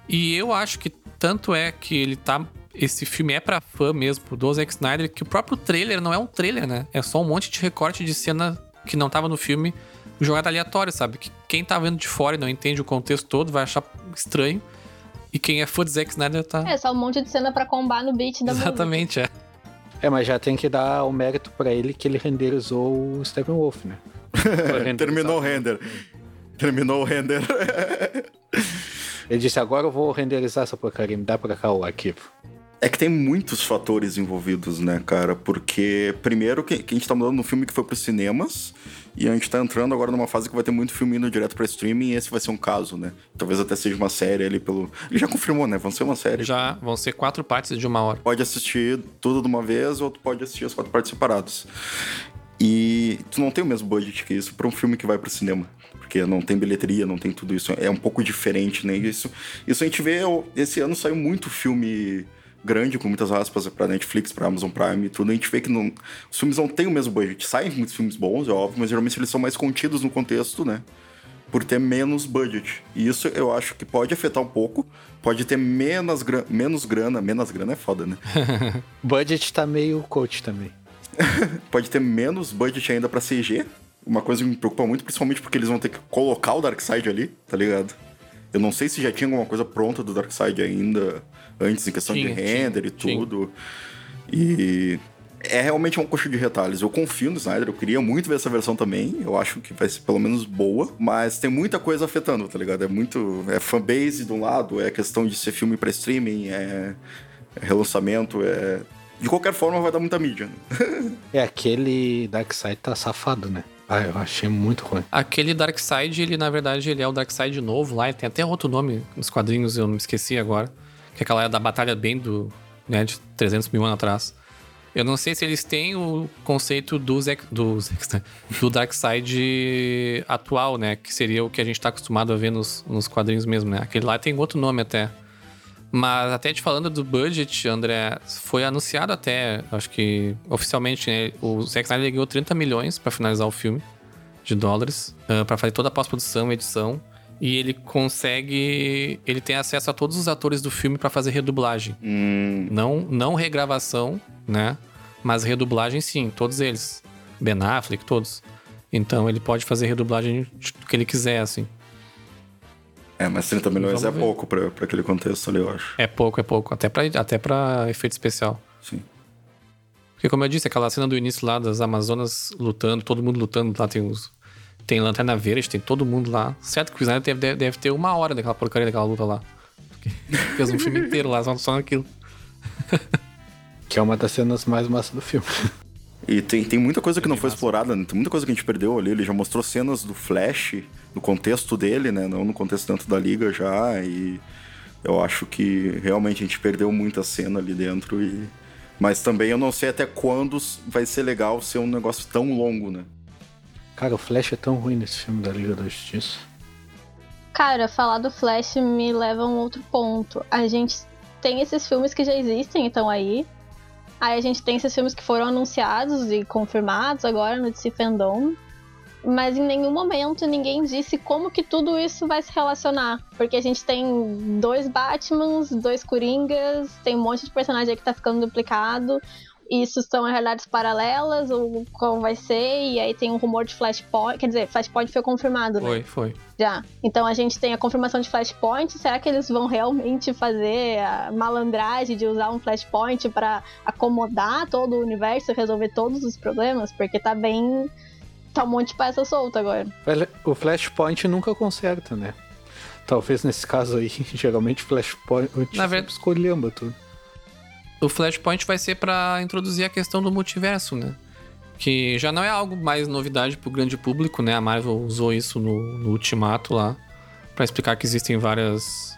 E eu acho que tanto é que ele tá. Esse filme é pra fã mesmo, do Zack Snyder, que o próprio trailer não é um trailer, né? É só um monte de recorte de cena que não tava no filme, jogada aleatória, sabe? Que quem tá vendo de fora e não entende o contexto todo vai achar estranho. E quem é fã de Zack Snyder tá. É, só um monte de cena pra combar no beat da. Exatamente, é. É, mas já tem que dar o mérito pra ele que ele renderizou o Steppenwolf, né? Terminou o render. Terminou o render. Ele disse, agora eu vou renderizar essa porcaria, me dá pra cá o arquivo. É que tem muitos fatores envolvidos, né, cara? Porque, primeiro, que, que a gente tá mudando um filme que foi pros cinemas, e a gente tá entrando agora numa fase que vai ter muito filme indo direto pra streaming, e esse vai ser um caso, né? Talvez até seja uma série ali pelo. Ele já confirmou, né? Vão ser uma série. Já vão ser quatro partes de uma hora. Pode assistir tudo de uma vez, ou tu pode assistir as quatro partes separadas. E tu não tem o mesmo budget que isso pra um filme que vai pro cinema. Porque não tem bilheteria, não tem tudo isso. É um pouco diferente, né? Isso, isso a gente vê. Esse ano saiu muito filme grande, com muitas aspas, pra Netflix, pra Amazon Prime e tudo. A gente vê que não, os filmes não têm o mesmo budget. Saem muitos filmes bons, é óbvio, mas geralmente eles são mais contidos no contexto, né? Por ter menos budget. E isso eu acho que pode afetar um pouco. Pode ter menos, gra menos grana. Menos grana é foda, né? Budget tá meio coach também. pode ter menos budget ainda pra CG. Uma coisa que me preocupa muito, principalmente porque eles vão ter que colocar o Darkseid ali, tá ligado? Eu não sei se já tinha alguma coisa pronta do Darkseid ainda antes, em questão Tinha, de render tinha, e tudo. E é realmente um coxo de retalhos. Eu confio no Snyder, eu queria muito ver essa versão também. Eu acho que vai ser pelo menos boa, mas tem muita coisa afetando, tá ligado? É muito. É fanbase de um lado, é questão de ser filme pra streaming, é, é relançamento, é. De qualquer forma, vai dar muita mídia. Né? É, aquele Darkseid tá safado, né? Ah, eu achei muito ruim. Aquele Darkseid, ele na verdade ele é o Darkseid novo lá, ele tem até outro nome nos quadrinhos, eu não me esqueci agora. Que é aquela da batalha bem do, né, de 300 mil anos atrás. Eu não sei se eles têm o conceito do, Zack, do, Snyder, do Darkseid atual, né? Que seria o que a gente tá acostumado a ver nos, nos quadrinhos mesmo, né? Aquele lá tem outro nome até. Mas até te falando do budget, André, foi anunciado até, acho que oficialmente, né? O Zack Snyder ganhou 30 milhões pra finalizar o filme de dólares, ah, pra fazer toda a pós-produção edição. E ele consegue. Ele tem acesso a todos os atores do filme pra fazer redublagem. Hum, Não, não regravação, né? Mas redublagem sim, todos eles. Ben Affleck, todos. Então ele pode fazer redublagem do que ele quiser, assim. é, mas 30 milhões Vamos é ver. pouco pra, pra aquele contexto ali, eu acho. É pouco, é pouco. Até pra, até pra efeito especial. Sim. Porque, como eu disse, aquela cena do início lá das Amazonas lutando, todo mundo lutando, lá tem os. Tem Lanterna Verde, tem todo mundo lá. Certo que o Snyder deve, deve, deve ter uma hora daquela porcaria daquela luta lá. Porque Fez um filme inteiro lá, só, só naquilo. Que é uma das cenas mais massas do filme. E tem, tem muita coisa que não foi explorada, né? tem muita coisa que a gente perdeu ali. Ele já mostrou cenas do Flash, no contexto dele, né? Não no contexto dentro da liga já. E eu acho que realmente a gente perdeu muita cena ali dentro. E... Mas também eu não sei até quando vai ser legal ser um negócio tão longo, né? Cara, o Flash é tão ruim nesse filme da Liga da Justiça. Cara, falar do Flash me leva a um outro ponto. A gente tem esses filmes que já existem, então aí. Aí a gente tem esses filmes que foram anunciados e confirmados agora no DC Fandom. Mas em nenhum momento ninguém disse como que tudo isso vai se relacionar. Porque a gente tem dois Batmans, dois Coringas, tem um monte de personagem que tá ficando duplicado isso são realidades paralelas ou qual vai ser, e aí tem um rumor de Flashpoint, quer dizer, Flashpoint foi confirmado, Foi, né? foi. Já. Então a gente tem a confirmação de Flashpoint, será que eles vão realmente fazer a malandragem de usar um Flashpoint para acomodar todo o universo e resolver todos os problemas? Porque tá bem... tá um monte de peça solta agora. O Flashpoint nunca conserta, né? Talvez nesse caso aí, geralmente Flashpoint Na verdade- escolhamba tudo. O Flashpoint vai ser pra introduzir a questão do multiverso, né? Que já não é algo mais novidade pro grande público, né? A Marvel usou isso no, no Ultimato lá, pra explicar que existem várias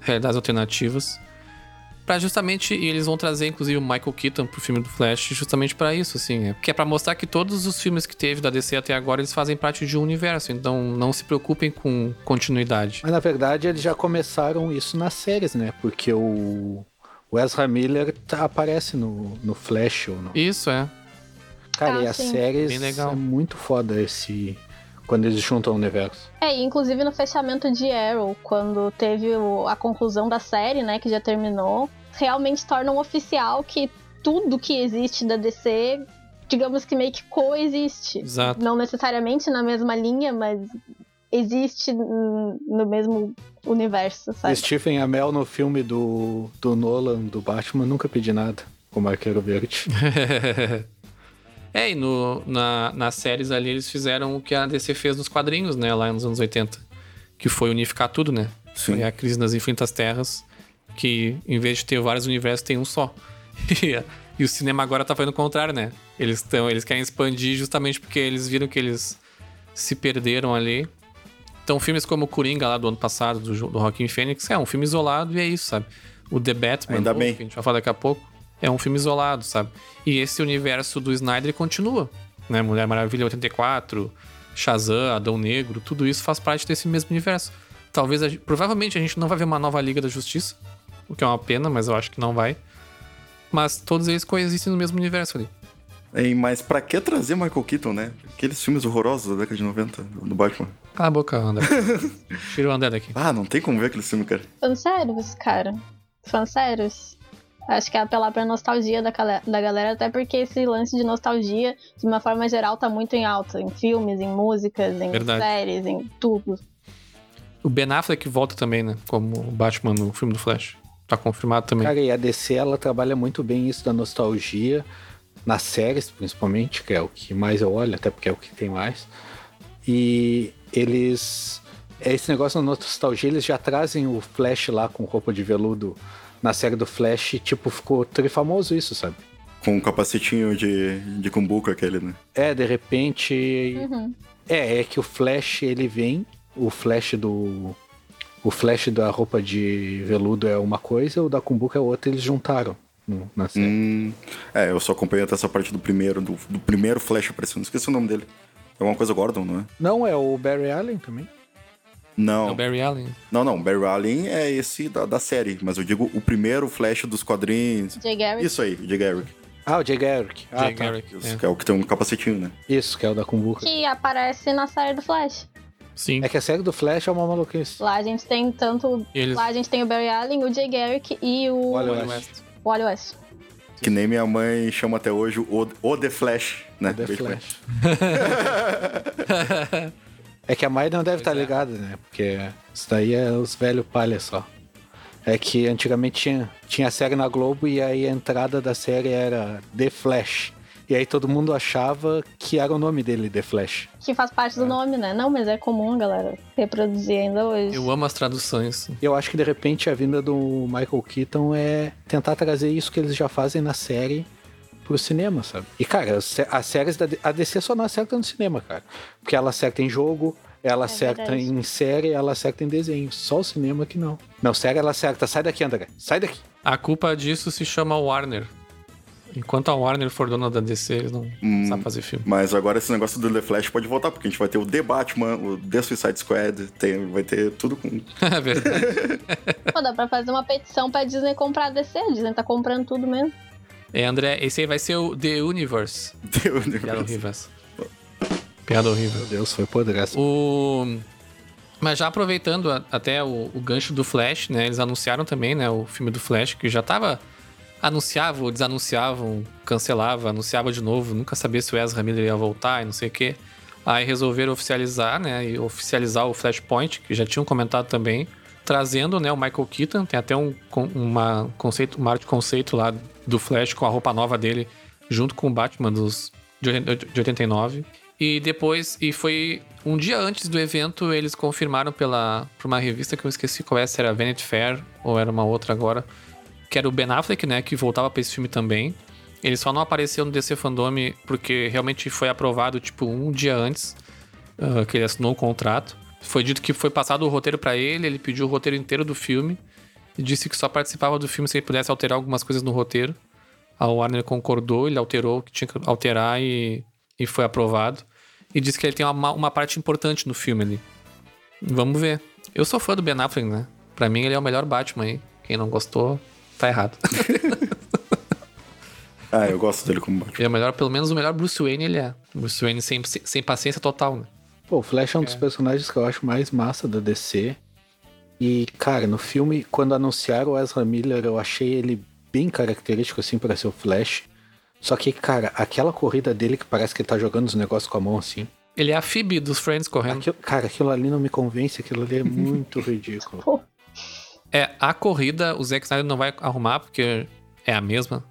realidades alternativas. Pra justamente, e eles vão trazer inclusive o Michael Keaton pro filme do Flash, justamente pra isso, assim, né? Porque é pra mostrar que todos os filmes que teve da DC até agora, eles fazem parte de um universo, então não se preocupem com continuidade. Mas na verdade eles já começaram isso nas séries, né? Porque o o Ezra Miller tá- aparece no, no Flash ou no... Isso, é. Cara, Ah, e as sim. séries Bem legal. é muito foda esse... Quando eles juntam o universo. É, e inclusive no fechamento de Arrow, quando teve o- a conclusão da série, né, que já terminou, realmente tornam oficial que tudo que existe da DC, digamos que meio que coexiste. Exato. Não necessariamente na mesma linha, mas existe no mesmo universo, sabe? Stephen Amell no filme do, do Nolan, do Batman, nunca pedi nada. Com o Arqueiro Verde. É, e no, na, nas séries ali eles fizeram o que a DC fez nos quadrinhos, né, lá nos anos 80. Que foi unificar tudo, né? Sim. Foi a crise nas infinitas terras, que em vez de ter vários universos, tem um só. E, e o cinema agora tá fazendo o contrário, né? Eles, tão, eles querem expandir justamente porque eles viram que eles se perderam ali. Então, filmes como o Coringa, lá do ano passado, do, do Joaquin Phoenix, é um filme isolado e é isso, sabe? O The Batman, Ainda bem. que a gente vai falar daqui a pouco, é um filme isolado, sabe? E esse universo do Snyder continua, né? Mulher Maravilha 84, Shazam, Adão Negro, tudo isso faz parte desse mesmo universo. Talvez, a gente- provavelmente a gente não vai ver uma nova Liga da Justiça, o que é uma pena, mas eu acho que não vai. Mas todos eles coexistem no mesmo universo ali. Hein, mas pra que trazer Michael Keaton, né? Aqueles filmes horrorosos da década de 90 do Batman. Cala a boca, André. Tira o André daqui. Ah, não tem como ver aquele filme, cara. Fansérios, cara. Fansérios. Acho que é apelar pra nostalgia da, da galera, até porque esse lance de nostalgia, de uma forma geral, tá muito em alta. Em filmes, em músicas, em Verdade. séries, em tudo. O Ben Affleck volta também, né? Como o Batman no filme do Flash. Tá confirmado também. Cara, e a DC, ela trabalha muito bem isso da nostalgia, nas séries, principalmente, que é o que mais eu olho, até porque é o que tem mais. E eles... Esse negócio da nostalgia, eles já trazem o Flash lá com roupa de veludo na série do Flash, tipo, ficou trifamoso isso, sabe? Com um capacetinho de, de cumbuco aquele, né? É, de repente... Uhum. É, é que o Flash, ele vem, o Flash do... O Flash da roupa de veludo é uma coisa, o da Kumbuka é outra, eles juntaram no- na série. Hum, é, eu só acompanhei até essa parte do primeiro, do, do primeiro Flash aparecendo. Esqueci o nome dele. É alguma coisa Gordon, não é? Não, é o Barry Allen também. É Não. o Barry Allen. Não, não. Barry Allen é esse da, da série. Mas eu digo o primeiro Flash dos quadrinhos. Jay Garrick. Isso aí, de Garrick. Ah, o Jay Garrick. Ah, Jay tá. Garrick. Isso, é. que é o que tem um capacetinho, né? Isso, que é o da Kumbuka. Que aparece na série do Flash. Sim. É que a série do Flash é uma maluquice. Lá a gente tem tanto. Eles- Lá a gente tem o Barry Allen, o Jay Garrick e o Wally Wally West. West. Wally West. Que nem minha mãe chama até hoje o, o The Flash, né? The Beijo, mãe. Flash. é que a Mai não deve estar é. ligada, né? Porque isso daí é os velhos palha só. É que antigamente tinha, tinha a série na Globo e aí a entrada da série era The Flash. E aí todo mundo achava que era o nome dele, The Flash. Que faz parte do nome, né? Não, mas é comum, galera, reproduzir ainda hoje. Eu amo as traduções. E eu acho que de repente a vinda do Michael Keaton é tentar trazer isso que eles já fazem na série pro cinema, sabe? E, cara, as, sé- as séries da a DC só não acerta no cinema, cara. Porque ela acerta em jogo, ela acerta verdade. em série, ela acerta em desenho. Só o cinema que não. Não, série ela acerta. Sai daqui, André. Sai daqui. A culpa disso se chama Warner. Enquanto a Warner for dona da DC, eles não Hum. sabem fazer filme. Mas agora esse negócio do The Flash pode voltar, porque a gente vai ter o The Batman, o The Suicide Squad, tem, vai ter tudo com. É verdade. Pô, dá pra fazer uma petição pra Disney comprar a DC. A Disney tá comprando tudo mesmo. É, André, esse aí vai ser o The Universe. The Piada Universe. horrível essa. Piada horrível. Meu Deus, foi podreça. O... Mas já aproveitando a- até o, o gancho do Flash, né? Eles anunciaram também, né? O filme do Flash, que já tava... Anunciavam, desanunciavam, cancelavam, anunciava de novo. Nunca sabia se o Ezra Miller ia voltar e não sei o quê. Aí resolveram oficializar, né? E oficializar o Flashpoint, que já tinham comentado também. Trazendo, né? O Michael Keaton. Tem até um, uma conceito, uma arte conceito lá do Flash com a roupa nova dele. Junto com o Batman dos, de 80 de 89. E depois, e foi um dia antes do evento, eles confirmaram pela, por uma revista que eu esqueci qual é, se era Vanity Fair ou era uma outra agora, que era o Ben Affleck, né, que voltava pra esse filme também. Ele só não apareceu no DC Fandom porque realmente foi aprovado, tipo, um dia antes ah, que ele assinou o contrato. Foi dito que foi passado o roteiro pra ele, ele pediu o roteiro inteiro do filme e disse que só participava do filme se ele pudesse alterar algumas coisas no roteiro. A Warner concordou, ele alterou o que tinha que alterar e, e foi aprovado. E disse que ele tem uma, uma parte importante no filme ali. Vamos ver. Eu sou fã do Ben Affleck, né? Pra mim ele é o melhor Batman aí. Quem não gostou, tá errado. Ah, eu gosto dele como Batman. ele é o melhor, pelo menos o melhor Bruce Wayne ele é. Bruce Wayne sem, sem, paciência total, né? Pô, o Flash é um dos personagens que eu acho mais massa da DC. E, cara, no filme, quando anunciaram o Ezra Miller, eu achei ele bem característico, assim, para ser o Flash. Só que, cara, aquela corrida dele que parece que ele tá jogando os negócios com a mão, assim. Ele é a Phoebe dos Friends correndo. Aquilo- cara, aquilo ali não me convence, aquilo ali é muito ridículo. É, a corrida o Zack Snyder não vai arrumar, porque é a mesma.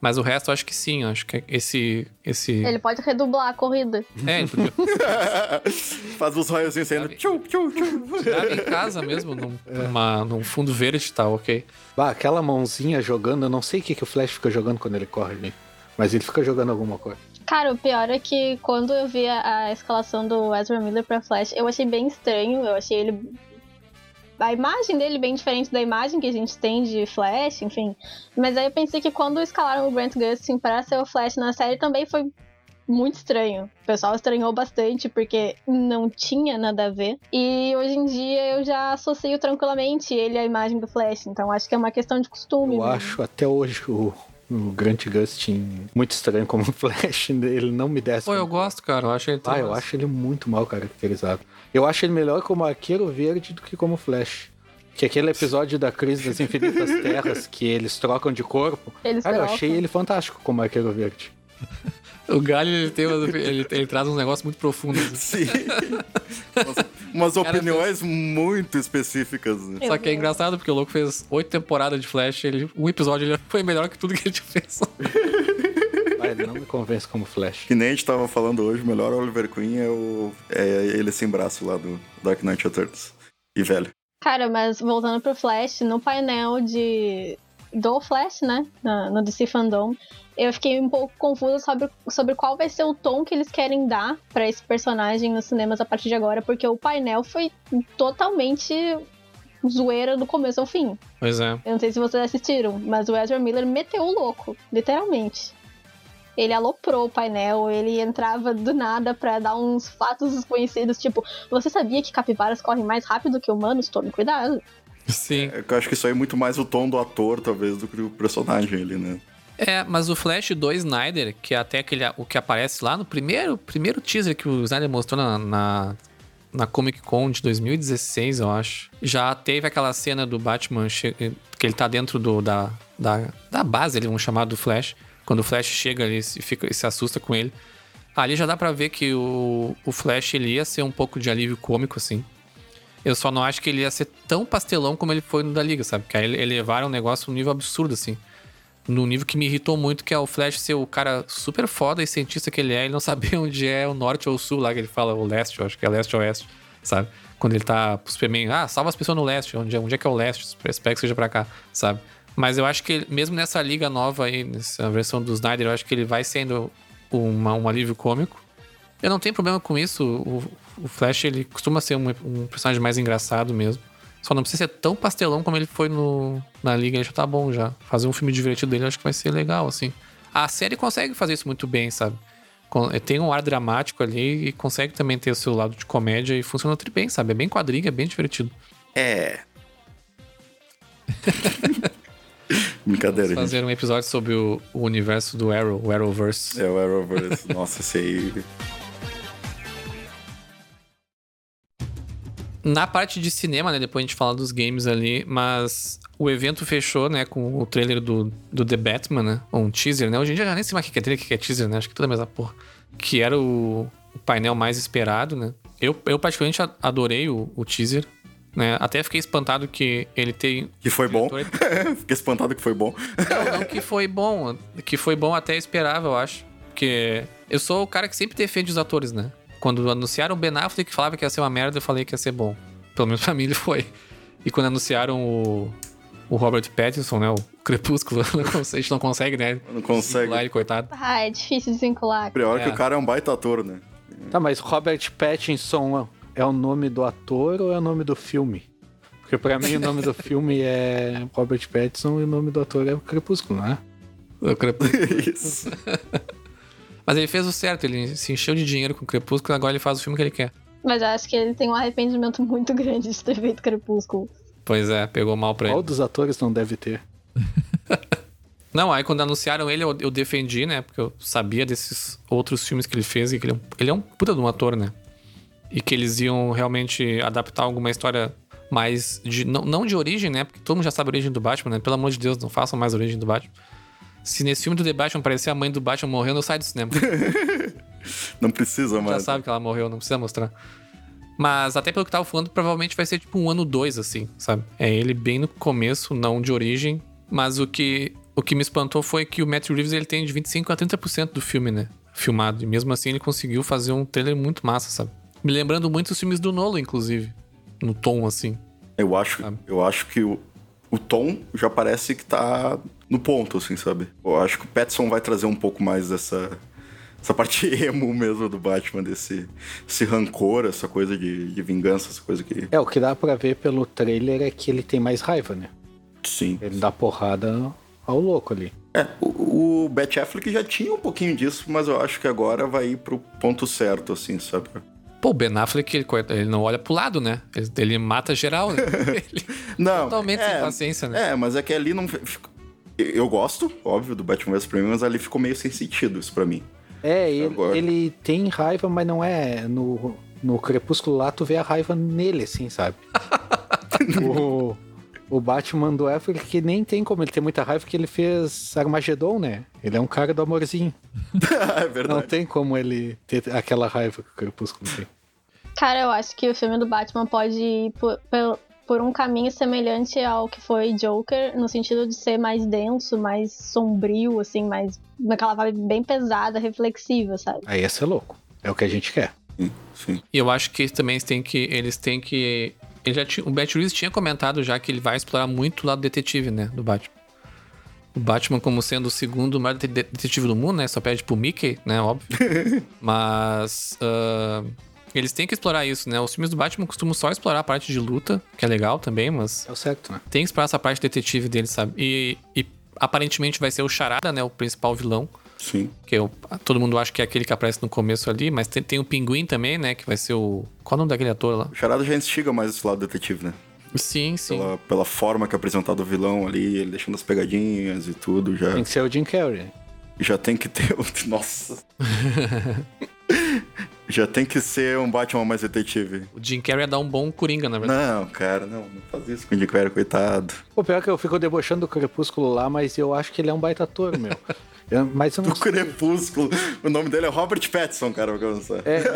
Mas o resto eu acho que sim, eu acho que esse. esse... Ele pode redublar a corrida. É, ele podia Faz os raios saindo. Tchum, tchum, tchum. grava em casa mesmo, num, numa- num fundo verde e tal, ok? Bah, aquela mãozinha jogando, eu não sei o que, que o Flash fica jogando quando ele corre ali. Mas ele fica jogando alguma coisa. Cara, o pior é que quando eu vi a, a escalação do Ezra Miller pra Flash, eu achei bem estranho. Eu achei ele. A imagem dele bem diferente da imagem que a gente tem de Flash, enfim. Mas aí eu pensei que quando escalaram o Grant Gustin pra ser o Flash na série também foi muito estranho. O pessoal estranhou bastante porque não tinha nada a ver. E hoje em dia eu já associo tranquilamente ele à imagem do Flash. Então acho que é uma questão de costume. Eu mesmo. acho até hoje o, o Grant Gustin muito estranho como Flash. Ele não me desce. Pô, eu gosto, cara. Eu acho ele Ah, eu acho ele muito mal caracterizado. Eu acho ele melhor como Arqueiro Verde do que como Flash. Que aquele episódio da Crise das Infinitas Terras, que eles trocam de corpo. Eles Cara, eu trocam. achei ele fantástico como Arqueiro Verde. O Galho, ele, tem, ele, ele traz uns negócios muito profundos. Sim. umas, opiniões muito específicas. né? Só que é engraçado, porque o louco fez oito temporadas de Flash, ele, um episódio ele foi melhor que tudo que ele fez. Ele não me convence como Flash. Que nem a gente tava falando hoje, o melhor Oliver Queen é, o, é ele sem braço lá do Dark Knight Returns. E velho. Cara, mas voltando pro Flash, no painel de do Flash, né, na- no DC Fandom, eu fiquei um pouco confusa sobre, sobre qual vai ser o tom que eles querem dar pra esse personagem nos cinemas a partir de agora, porque o painel foi totalmente zoeira do começo ao fim. Pois é. Eu não sei se vocês assistiram, mas o Ezra Miller meteu o louco, literalmente. Ele aloprou o painel, ele entrava do nada pra dar uns fatos desconhecidos, tipo, você sabia que capivaras correm mais rápido que humanos? Tome cuidado. Sim. É que Eu acho que isso aí é muito mais o tom do ator, talvez, do que o personagem ali, né? É, mas o Flash do Snyder, que é até aquele, o que aparece lá no primeiro, primeiro teaser que o Snyder mostrou na, na, na Comic Con de 2016, eu acho. Já teve aquela cena do Batman, que ele tá dentro do, da, da, da base, ele vamos chamar do Flash. Quando o Flash chega ali e fica, e se assusta com ele. Ali já dá pra ver que o, o Flash ele ia ser um pouco de alívio cômico, assim. Eu só não acho que ele ia ser tão pastelão como ele foi no da Liga, sabe? Porque aí elevaram o negócio num nível absurdo, assim. No nível que me irritou muito, que é o Flash ser o cara super foda e cientista que ele é, e não saber onde é o norte ou o sul, lá que ele fala o leste, eu acho que é leste ou oeste, sabe? Quando ele tá pro Superman, ah, salva as pessoas no leste, onde é, onde é que é o leste? Espero que seja pra cá, sabe? Mas eu acho que mesmo nessa liga nova aí, nessa versão do Snyder, eu acho que ele vai sendo uma, um alívio cômico. Eu não tenho problema com isso. O, o Flash, ele costuma ser um, um, personagem mais engraçado mesmo. Só não precisa ser tão pastelão como ele foi no, na liga, ele já tá bom já. Fazer um filme divertido dele, eu acho que vai ser legal, assim. A série consegue fazer isso muito bem, sabe? Tem um ar dramático ali e consegue também ter o seu lado de comédia e funciona muito bem, sabe? É bem quadriga, é bem divertido. É. Brincadeira, Vamos fazer gente. um episódio sobre o, o, universo do Arrow, o Arrowverse. É, o Arrowverse. Nossa, esse aí... Na parte de cinema, né? Depois a gente fala dos games ali, mas o evento fechou, né? Com o trailer do, do The Batman, né? Ou um teaser, né? Hoje em dia já nem sei mais o que é trailer, o que é teaser, né? Acho que toda a mesma porra. Que era o, o painel mais esperado, né? Eu, eu particularmente adorei o, o teaser. Né? Até fiquei espantado que ele tem. Que foi bom. fiquei espantado que foi bom. Não, não que foi bom. Que foi bom até esperável, eu acho. Porque eu sou o cara que sempre defende os atores, né? Quando anunciaram o Ben Affleck falava que ia ser uma merda, eu falei que ia ser bom. Pelo menos pra mim ele foi. E quando anunciaram o, o Robert Pattinson, né? O Crepúsculo, a gente não consegue, né? Não consegue. Ele, coitado. Ah, é difícil desvincular. Pior É. que o cara é um baita ator, né? Tá, mas Robert Pattinson é o nome do ator ou é o nome do filme? Porque pra mim o nome do filme é Robert Pattinson e o nome do ator é o Crepúsculo, né? O Crepúsculo. Isso. Mas ele fez o certo, ele se encheu de dinheiro com o Crepúsculo e agora ele faz o filme que ele quer. Mas eu acho que ele tem um arrependimento muito grande de ter feito Crepúsculo. Pois é, pegou mal pra Qual ele. dos atores não deve ter? Não, aí quando anunciaram ele, eu, eu defendi, né? Porque eu sabia desses outros filmes que ele fez e que ele é um, ele é um puta de um ator, né? E que eles iam realmente adaptar alguma história mais de. Não, não de origem, né? Porque todo mundo já sabe a origem do Batman, né? Pelo amor de Deus, não façam mais a origem do Batman. Se nesse filme do The Batman aparecer a mãe do Batman morrendo, eu saio do cinema. Não precisa, Já mano. sabe que ela morreu, não precisa mostrar. Mas até pelo que tava falando, provavelmente vai ser tipo um ano dois, assim, sabe? É ele bem no começo, não de origem. Mas o que, o que me espantou foi que o Matt Reeves ele tem de 25% a 30% do filme, né? Filmado. E mesmo assim ele conseguiu fazer um trailer muito massa, sabe? Me lembrando muito os filmes do Nolo, inclusive. No tom, assim. Eu acho, Sabe? eu acho que o, o tom já parece que tá no ponto, assim, sabe? Eu acho que o Petson vai trazer um pouco mais dessa, essa parte emo mesmo do Batman, desse esse rancor, essa coisa de, de vingança, essa coisa que. É, o que dá pra ver pelo trailer é que ele tem mais raiva, né? Sim. Ele dá porrada ao louco ali. É, o, o Bat Affleck já tinha um pouquinho disso, mas eu acho que agora vai ir pro ponto certo, assim, sabe? Pô, o Ben Affleck, ele, ele não olha pro lado, né? Ele, ele mata geral, né? Ele- Não. Totalmente é, sem paciência, né? É, mas é que ali não. Eu gosto, óbvio, do Batman vs Superman, mas ali ficou meio sem sentido isso pra mim. É, ele, ele tem raiva, mas não é. No, no Crepúsculo lá, tu vê a raiva nele, assim, sabe? o, o Batman do Affleck que nem tem como ele ter muita raiva, porque ele fez Armagedon, né? Ele é um cara do amorzinho. é Não verdade. tem como ele ter aquela raiva que o Crepúsculo tem. Cara, eu acho que o filme do Batman pode ir por, por, por um caminho semelhante ao que foi Joker, no sentido de ser mais denso, mais sombrio, assim, mais. naquela vibe bem pesada, reflexiva, sabe? Aí ia ser louco. É o que a gente quer. Sim. E eu acho que eles também têm que. Eles têm que. Ele já tinha, o Bat Reeves tinha comentado já que ele vai explorar muito o lado detetive, né? Do Batman. O Batman como sendo o segundo maior det- detetive do mundo, né? Só pede pro Mickey, né? Óbvio. Mas. ah, eles têm que explorar isso, né? Os filmes do Batman costumam só explorar a parte de luta, que é legal também, mas É o certo, né? tem que explorar essa parte detetive dele, sabe? E, e aparentemente vai ser o Charada, né? O principal vilão. Sim. Que eu, todo mundo acha que é aquele que aparece no começo ali, mas tem, tem o Pinguim também, né? Que vai ser o. Qual é o nome daquele ator lá? O Charada já instiga mais esse lado detetive, né? Sim, sim. Pela, pela forma que é apresentado o vilão ali, ele deixando as pegadinhas e tudo, já, Tem que ser o Jim Carrey. já tem que ter. o- Nossa! já tem que ser um Batman mais detetive. O Jim Carrey ia dar um bom Coringa, na verdade. Não, cara, não, não faz isso com o Dick Carrey, coitado. O pior é que eu fico debochando do Crepúsculo lá, mas eu acho que ele é um baita ator, meu. Eu- mas eu não Do Crepúsculo. O nome dele é Robert Pattinson, cara, pra começar. É, eu não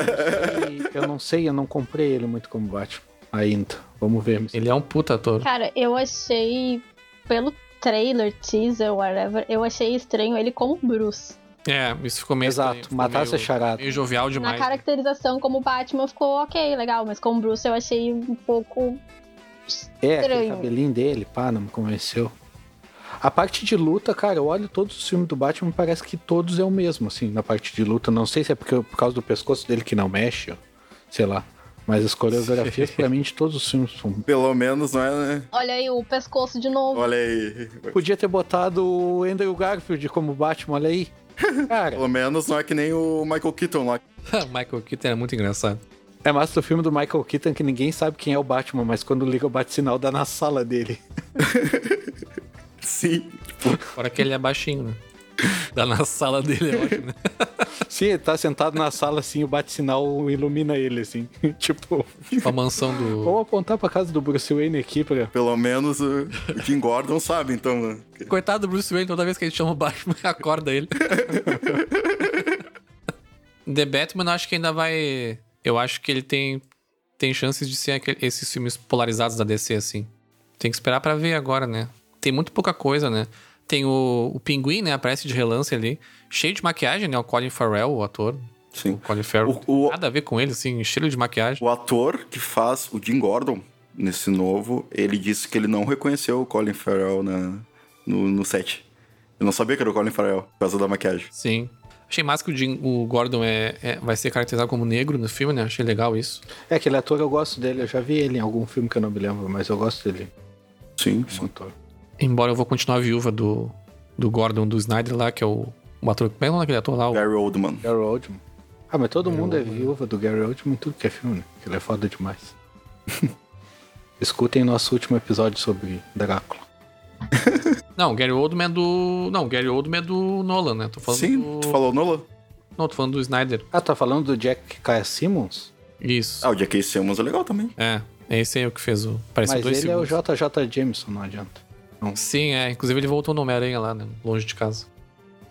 sei, eu não sei, eu não comprei ele muito como Batman ainda. Vamos ver. Ele é um puta ator. Cara, eu achei, pelo trailer, teaser, whatever, eu achei estranho ele como Bruce. É, isso ficou meio. Exato, estranho, ficou matasse meio- a charada. Meio jovial Na demais. caracterização como Batman ficou ok, legal, mas como Bruce eu achei um pouco. É, aquele estranho. cabelinho dele, pá, não me convenceu. A parte de luta, cara, eu olho todos os filmes do Batman parece que todos é o mesmo, assim, na parte de luta. Não sei se é porque, por causa do pescoço dele que não mexe, ó, sei lá. Mas as coreografias, pra mim, de todos os filmes são. Pelo menos, não é, né? Olha aí o pescoço de novo. Olha aí. Podia ter botado o Andrew Garfield como Batman, olha aí. Cara, Pelo menos não é que nem o Michael Keaton lá. Michael Keaton é muito engraçado. é massa do filme do Michael Keaton que ninguém sabe quem é o Batman, mas quando liga o bate-sinal dá na sala dele. Sim. Fora que ele é baixinho, né? Dá na sala dele, é ótimo, né? Sim, ele tá sentado na sala assim, o bate-sinal ilumina ele, assim. tipo, Tipo a mansão do. vamos apontar pra casa do Bruce Wayne aqui pra. Pelo menos o o Jim Gordon sabe, então, né? Coitado do Bruce Wayne, toda vez que ele chama o Batman, acorda ele. The Batman, eu acho que ainda vai. Eu acho que ele tem, tem chances de ser aquele- esses filmes polarizados da DC, assim. Tem que esperar pra ver agora, né? Tem muito pouca coisa, né? Tem o, o Pinguim, né? Aparece de relance ali. Cheio de maquiagem, né? O Colin Farrell, o ator. Sim. O Colin Farrell. O- o- Nada a ver com ele, assim, estilo de maquiagem. O ator que faz o Jim Gordon nesse novo, ele disse que ele não reconheceu o Colin Farrell na, no, no set. Eu não sabia que era o Colin Farrell, por causa da maquiagem. Sim. Achei massa que o, Jim- o Gordon é, é- vai ser caracterizado como negro no filme, né? Achei legal isso. É, aquele ator eu gosto dele, eu já vi ele em algum filme que eu não me lembro, mas eu gosto dele Sim, como sim. ator. Embora eu vou continuar a viúva do, do Gordon, do Snyder lá, que é o, o ator. Como é o nome daquele ator lá? O- Gary Oldman. Gary Oldman. Ah, mas todo mundo é viúva do Gary Oldman em tudo que é filme, né? Que ele é foda demais. Escutem nosso último episódio sobre Drácula. Não, o Gary Oldman é do. Não, o Gary Oldman é do Nolan, né? Tô falando Sim, do... tu falou Nolan? Não, tô falando do Snyder. Ah, tá falando do Jack Kaya Simmons? Isso. Ah, o J.K. Simmons é legal também. É, é esse aí o que fez o. Pareceu Mas dois ele segundos. é o JJ Jameson, não adianta. Sim, é. Inclusive ele voltou no Homem-Aranha lá, né? Longe de casa.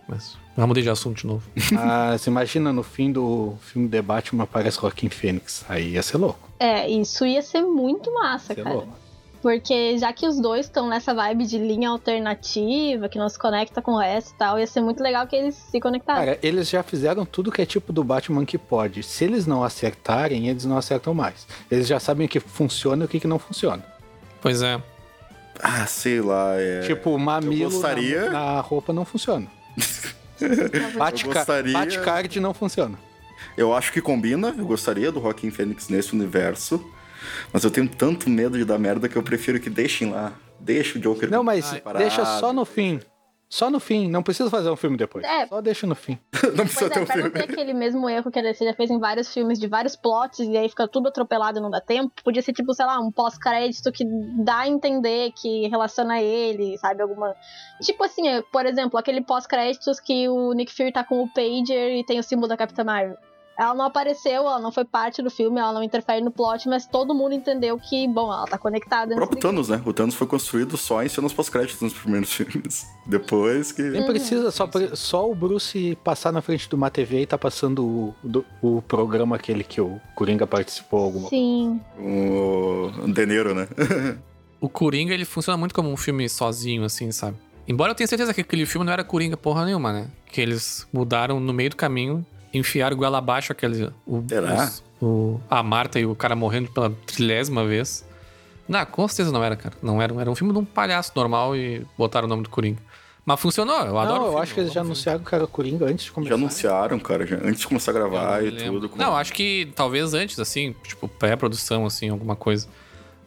Mas. Já mudei de assunto de novo. Mas imagina no fim do filme The Batman aparece Joaquim Fênix. Aí ia ser louco. É, isso ia ser muito massa, ser cara. louco. Porque já que os dois estão nessa vibe de linha alternativa, que não se conecta com o resto e tal, ia ser muito legal que eles se conectassem. Cara, eles já fizeram tudo que é tipo do Batman que pode. Se eles não acertarem, eles não acertam mais. Eles já sabem o que funciona e o que que não funciona. Pois é. Ah, sei lá, é... Tipo, mamilo gostaria- na, na roupa não funciona. Batca- gostaria- Batcard não funciona. Eu acho que combina, eu gostaria do Joaquim Fênix nesse universo, mas eu tenho tanto medo de dar merda que eu prefiro que deixem lá. Deixa o Joker Não, mas deixa só no fim. Só no fim, não precisa fazer um filme depois. É. Só deixa no fim. Não precisa Pois ter é, um pra não filme. ter aquele mesmo erro que a DC já fez em vários filmes de vários plots e aí fica tudo atropelado e não dá tempo. Podia ser tipo, sei lá, um pós-crédito que dá a entender que relaciona ele, sabe? Alguma. Tipo assim, é, por exemplo, aquele pós-créditos que o Nick Fury tá com o Pager e tem o símbolo da Capitã Marvel. Ela não apareceu, ela não foi parte do filme, ela não interfere no plot, mas todo mundo entendeu que, bom, ela tá conectada. O próprio Thanos, né? O Thanos foi construído só em cenas pós-créditos nos primeiros filmes. Depois que. Nem precisa, só, só o Bruce passar na frente de uma TV e tá passando o, do- o programa aquele que o Coringa participou alguma Sim. O De Niro, né? O Coringa, ele funciona muito como um filme sozinho, assim, sabe? Embora eu tenha certeza que aquele filme não era Coringa porra nenhuma, né? Que eles mudaram no meio do caminho, enfiaram goela abaixo aquele... O, Será? os- o, a Marta e o cara morrendo pela trilésima vez. Não, com certeza não era, cara. Não era. Era um filme de um palhaço normal e botaram o nome do Coringa. Mas funcionou, eu adoro Não, o eu filme, acho que eles já anunciaram que era Coringa antes de Já começar. anunciaram, cara, já- antes de começar a gravar não e lembro. tudo. com- Não, acho que talvez antes, assim, tipo, pré-produção, assim, alguma coisa.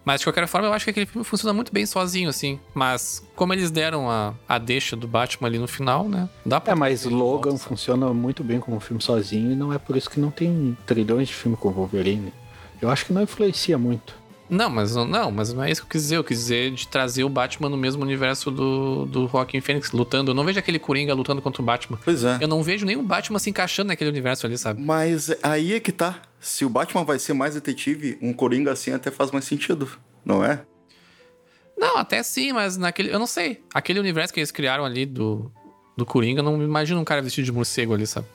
Mas de qualquer forma, eu acho que aquele filme funciona muito bem sozinho, assim. Mas como eles deram a, a deixa do Batman ali no final, né? Dá pra. É, mas Logan volta, funciona muito bem como filme sozinho e não é por isso que não tem trilhões de filme com Wolverine. Eu acho que não influencia muito. Não, mas não, mas não é isso que eu quis dizer. Eu quis dizer de trazer o Batman no mesmo universo do, do Joaquin Phoenix lutando. Eu não vejo aquele Coringa lutando contra o Batman. Pois é. Eu não vejo nenhum Batman se encaixando naquele universo ali, sabe? Mas aí é que tá. Se o Batman vai ser mais detetive, um Coringa assim até faz mais sentido, não é? Não, até sim, mas naquele. Eu não sei. Aquele universo que eles criaram ali do, do Coringa, eu não me imagino um cara vestido de morcego ali, sabe?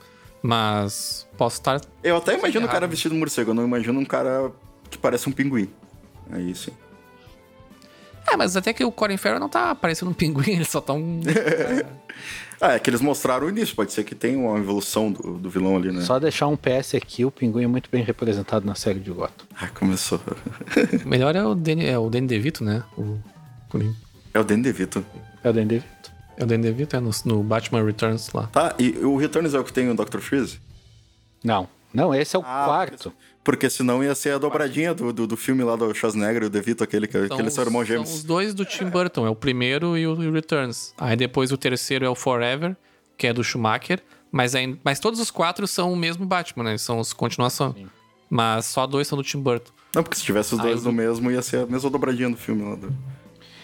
Mas posso estar. Eu até imagino um errado. cara vestido de morcego, eu não imagino um cara que parece um pinguim. Aí sim. É, mas até que o Colin Farrell não tá parecendo um pinguim, ele só tá um. Ah, é que eles mostraram o início, pode ser que tenha uma evolução do, do vilão ali, né? Só deixar um PS aqui, o Pinguim é muito bem representado na série de Gotham. Ah, começou. O melhor é o Danny, é o Danny DeVito, né? O Coringa. É o Danny DeVito. É o Danny DeVito. É o Danny DeVito, é no, no Batman Returns lá. Tá, e o Returns é o que tem o Dr. Freeze? Não, não, esse é o Ah, quarto. Porque senão ia ser a dobradinha do, do, do filme lá do Schwarzenegger e o DeVito, aquele que, que eles são irmãos São gêmeos. os dois do Tim Burton, é o primeiro e o Returns. Aí depois o terceiro é o Forever, que é do Schumacher. Mas, aí, mas todos os quatro são o mesmo Batman, né? São os continuação. Mas só dois são do Tim Burton. Não, porque se tivesse os Aí dois eu- no mesmo, ia ser a mesma dobradinha do filme lá. Do...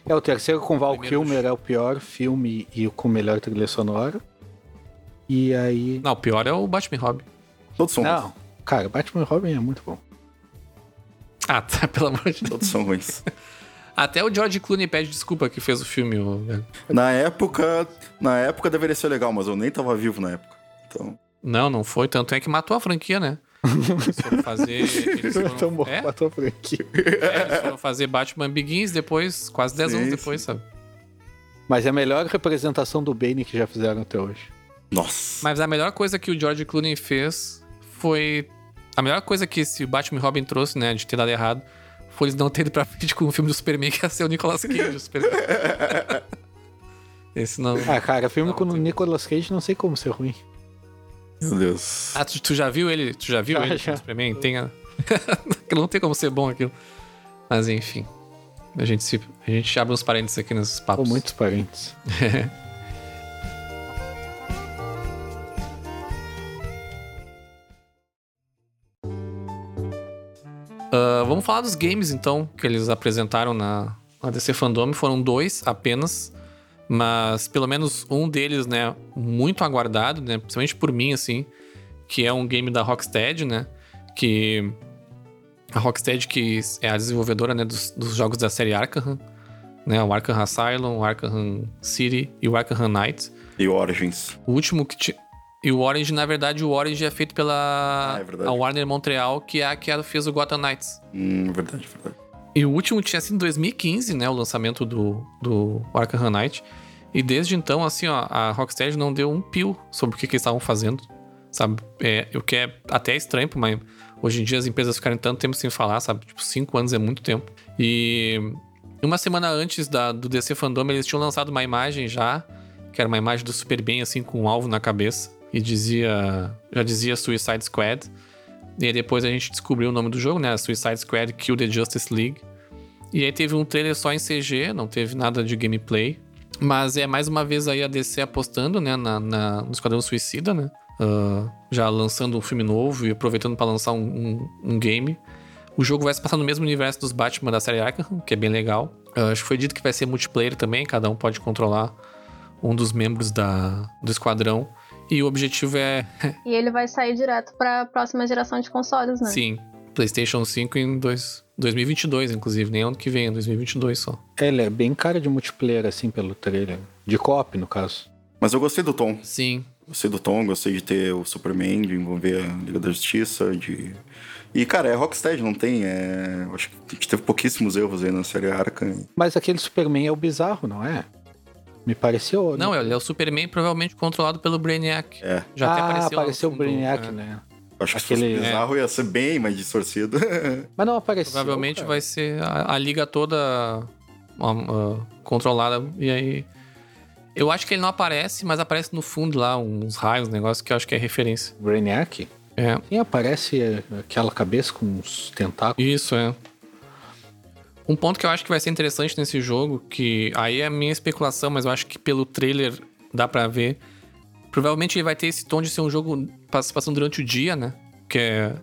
É o terceiro com Val Kilmer, é o pior filme e o com melhor trilha sonora. E aí. Não, o pior é o Batman Robin. Todos são Não. Cara, Batman e Robin é muito bom. Ah, tá, pelo amor de Deus. Todos são ruins. Até o George Clooney pede desculpa que fez o filme. o- Na época, na época deveria ser legal, mas eu nem tava vivo na época. Então, Não, não foi. Tanto é que matou a franquia, né? Eles foram fazer. Eles foram, Tão bom, é, matou a franquia. é, eles foram fazer Batman Begins depois, quase 10 Sim, anos sim. depois, sabe? Mas é a melhor representação do Bane que já fizeram até hoje. nossa. Mas a melhor coisa que o George Clooney fez foi. A melhor coisa que esse Batman e Robin trouxe, né, de ter dado errado, foi eles não terem ido pra frente com o filme do Superman, que ia ser o Nicolas Cage. o Superman. Esse não. Ah, cara, filme Não, com o tem- Nicolas Cage não sei como ser ruim. Meu Deus. Ah, tu, tu já viu ele? Tu já viu Já, ele já. no Superman? Tem a... não tem como ser bom aquilo. Mas enfim. A gente, se... a gente abre uns parênteses aqui nesses Ou papos. muitos parentes. vamos falar dos games, então, que eles apresentaram na, na DC Fandom. Foram dois apenas, mas pelo menos um deles, né, muito aguardado, né, principalmente por mim, assim, que é um game da Rocksteady, né, que a Rocksteady que é a desenvolvedora, né, dos, dos jogos da série Arkham, né, o Arkham Asylum, o Arkham City e o Arkham Knight. E o Origins. O último que tinha... E o Orange, na verdade, o Orange é feito pela Ah, é a Warner Montreal, que é a que fez o Gotham Knights. Hum, verdade, verdade. E o último tinha sido em 2015, né? O lançamento do, do Arkham Knight. E desde então, assim, ó, a Rocksteady não deu um pio sobre o que, que eles estavam fazendo. Sabe? É, o que é até estranho, mas hoje em dia as empresas ficarem tanto tempo sem falar, sabe? Tipo, cinco anos é muito tempo. E uma semana antes da, do DC Fandom, eles tinham lançado uma imagem já, que era uma imagem do Superman, assim, com um alvo na cabeça. E dizia. Já dizia Suicide Squad. E aí depois a gente descobriu o nome do jogo, né? Suicide Squad Kill the Justice League. E aí teve um trailer só em CG, não teve nada de gameplay. Mas é mais uma vez aí a DC apostando, né, na, na- no Esquadrão Suicida, né? Ah, já lançando um filme novo e aproveitando para lançar um, um- um game. O jogo vai se passar no mesmo universo dos Batman da série Arkham, que é bem legal. Ah, acho que foi dito que vai ser multiplayer também, cada um pode controlar um dos membros da, do esquadrão. E o objetivo é, E ele vai sair direto pra próxima geração de consoles, né? sim, PlayStation 5 em dois, 2022, inclusive, nem ano que vem, é 2022 só. Ele é bem cara de multiplayer, assim, pelo trailer. De co-op, no caso. Mas eu gostei do tom. Sim, Gostei do tom, gostei de ter o Superman, de envolver a Liga da Justiça, de... E, cara, é Rocksteady, não tem... É... Acho que a gente teve pouquíssimos erros aí na série Arkham. Mas aquele Superman é o bizarro, não é? Me pareceu. Não, ele é o Superman provavelmente controlado pelo Brainiac. É. Já até ah, apareceu. lá no apareceu o Brainiac, é. né? Acho que se Aquele- fosse bizarro ia ser bem mais distorcido. Mas não apareceu. Provavelmente cara. vai ser a, a liga toda ó, ó, controlada. E aí. Eu acho que ele não aparece, mas aparece no fundo lá uns raios, um negócio que eu acho que é referência. Brainiac? É. Sim, aparece é, aquela cabeça com uns tentáculos. Isso, é. Um ponto que eu acho que vai ser interessante nesse jogo, que aí é a minha especulação, mas eu acho que pelo trailer dá pra ver. Provavelmente ele vai ter esse tom de ser um jogo pass- passando durante o dia, né? Que é,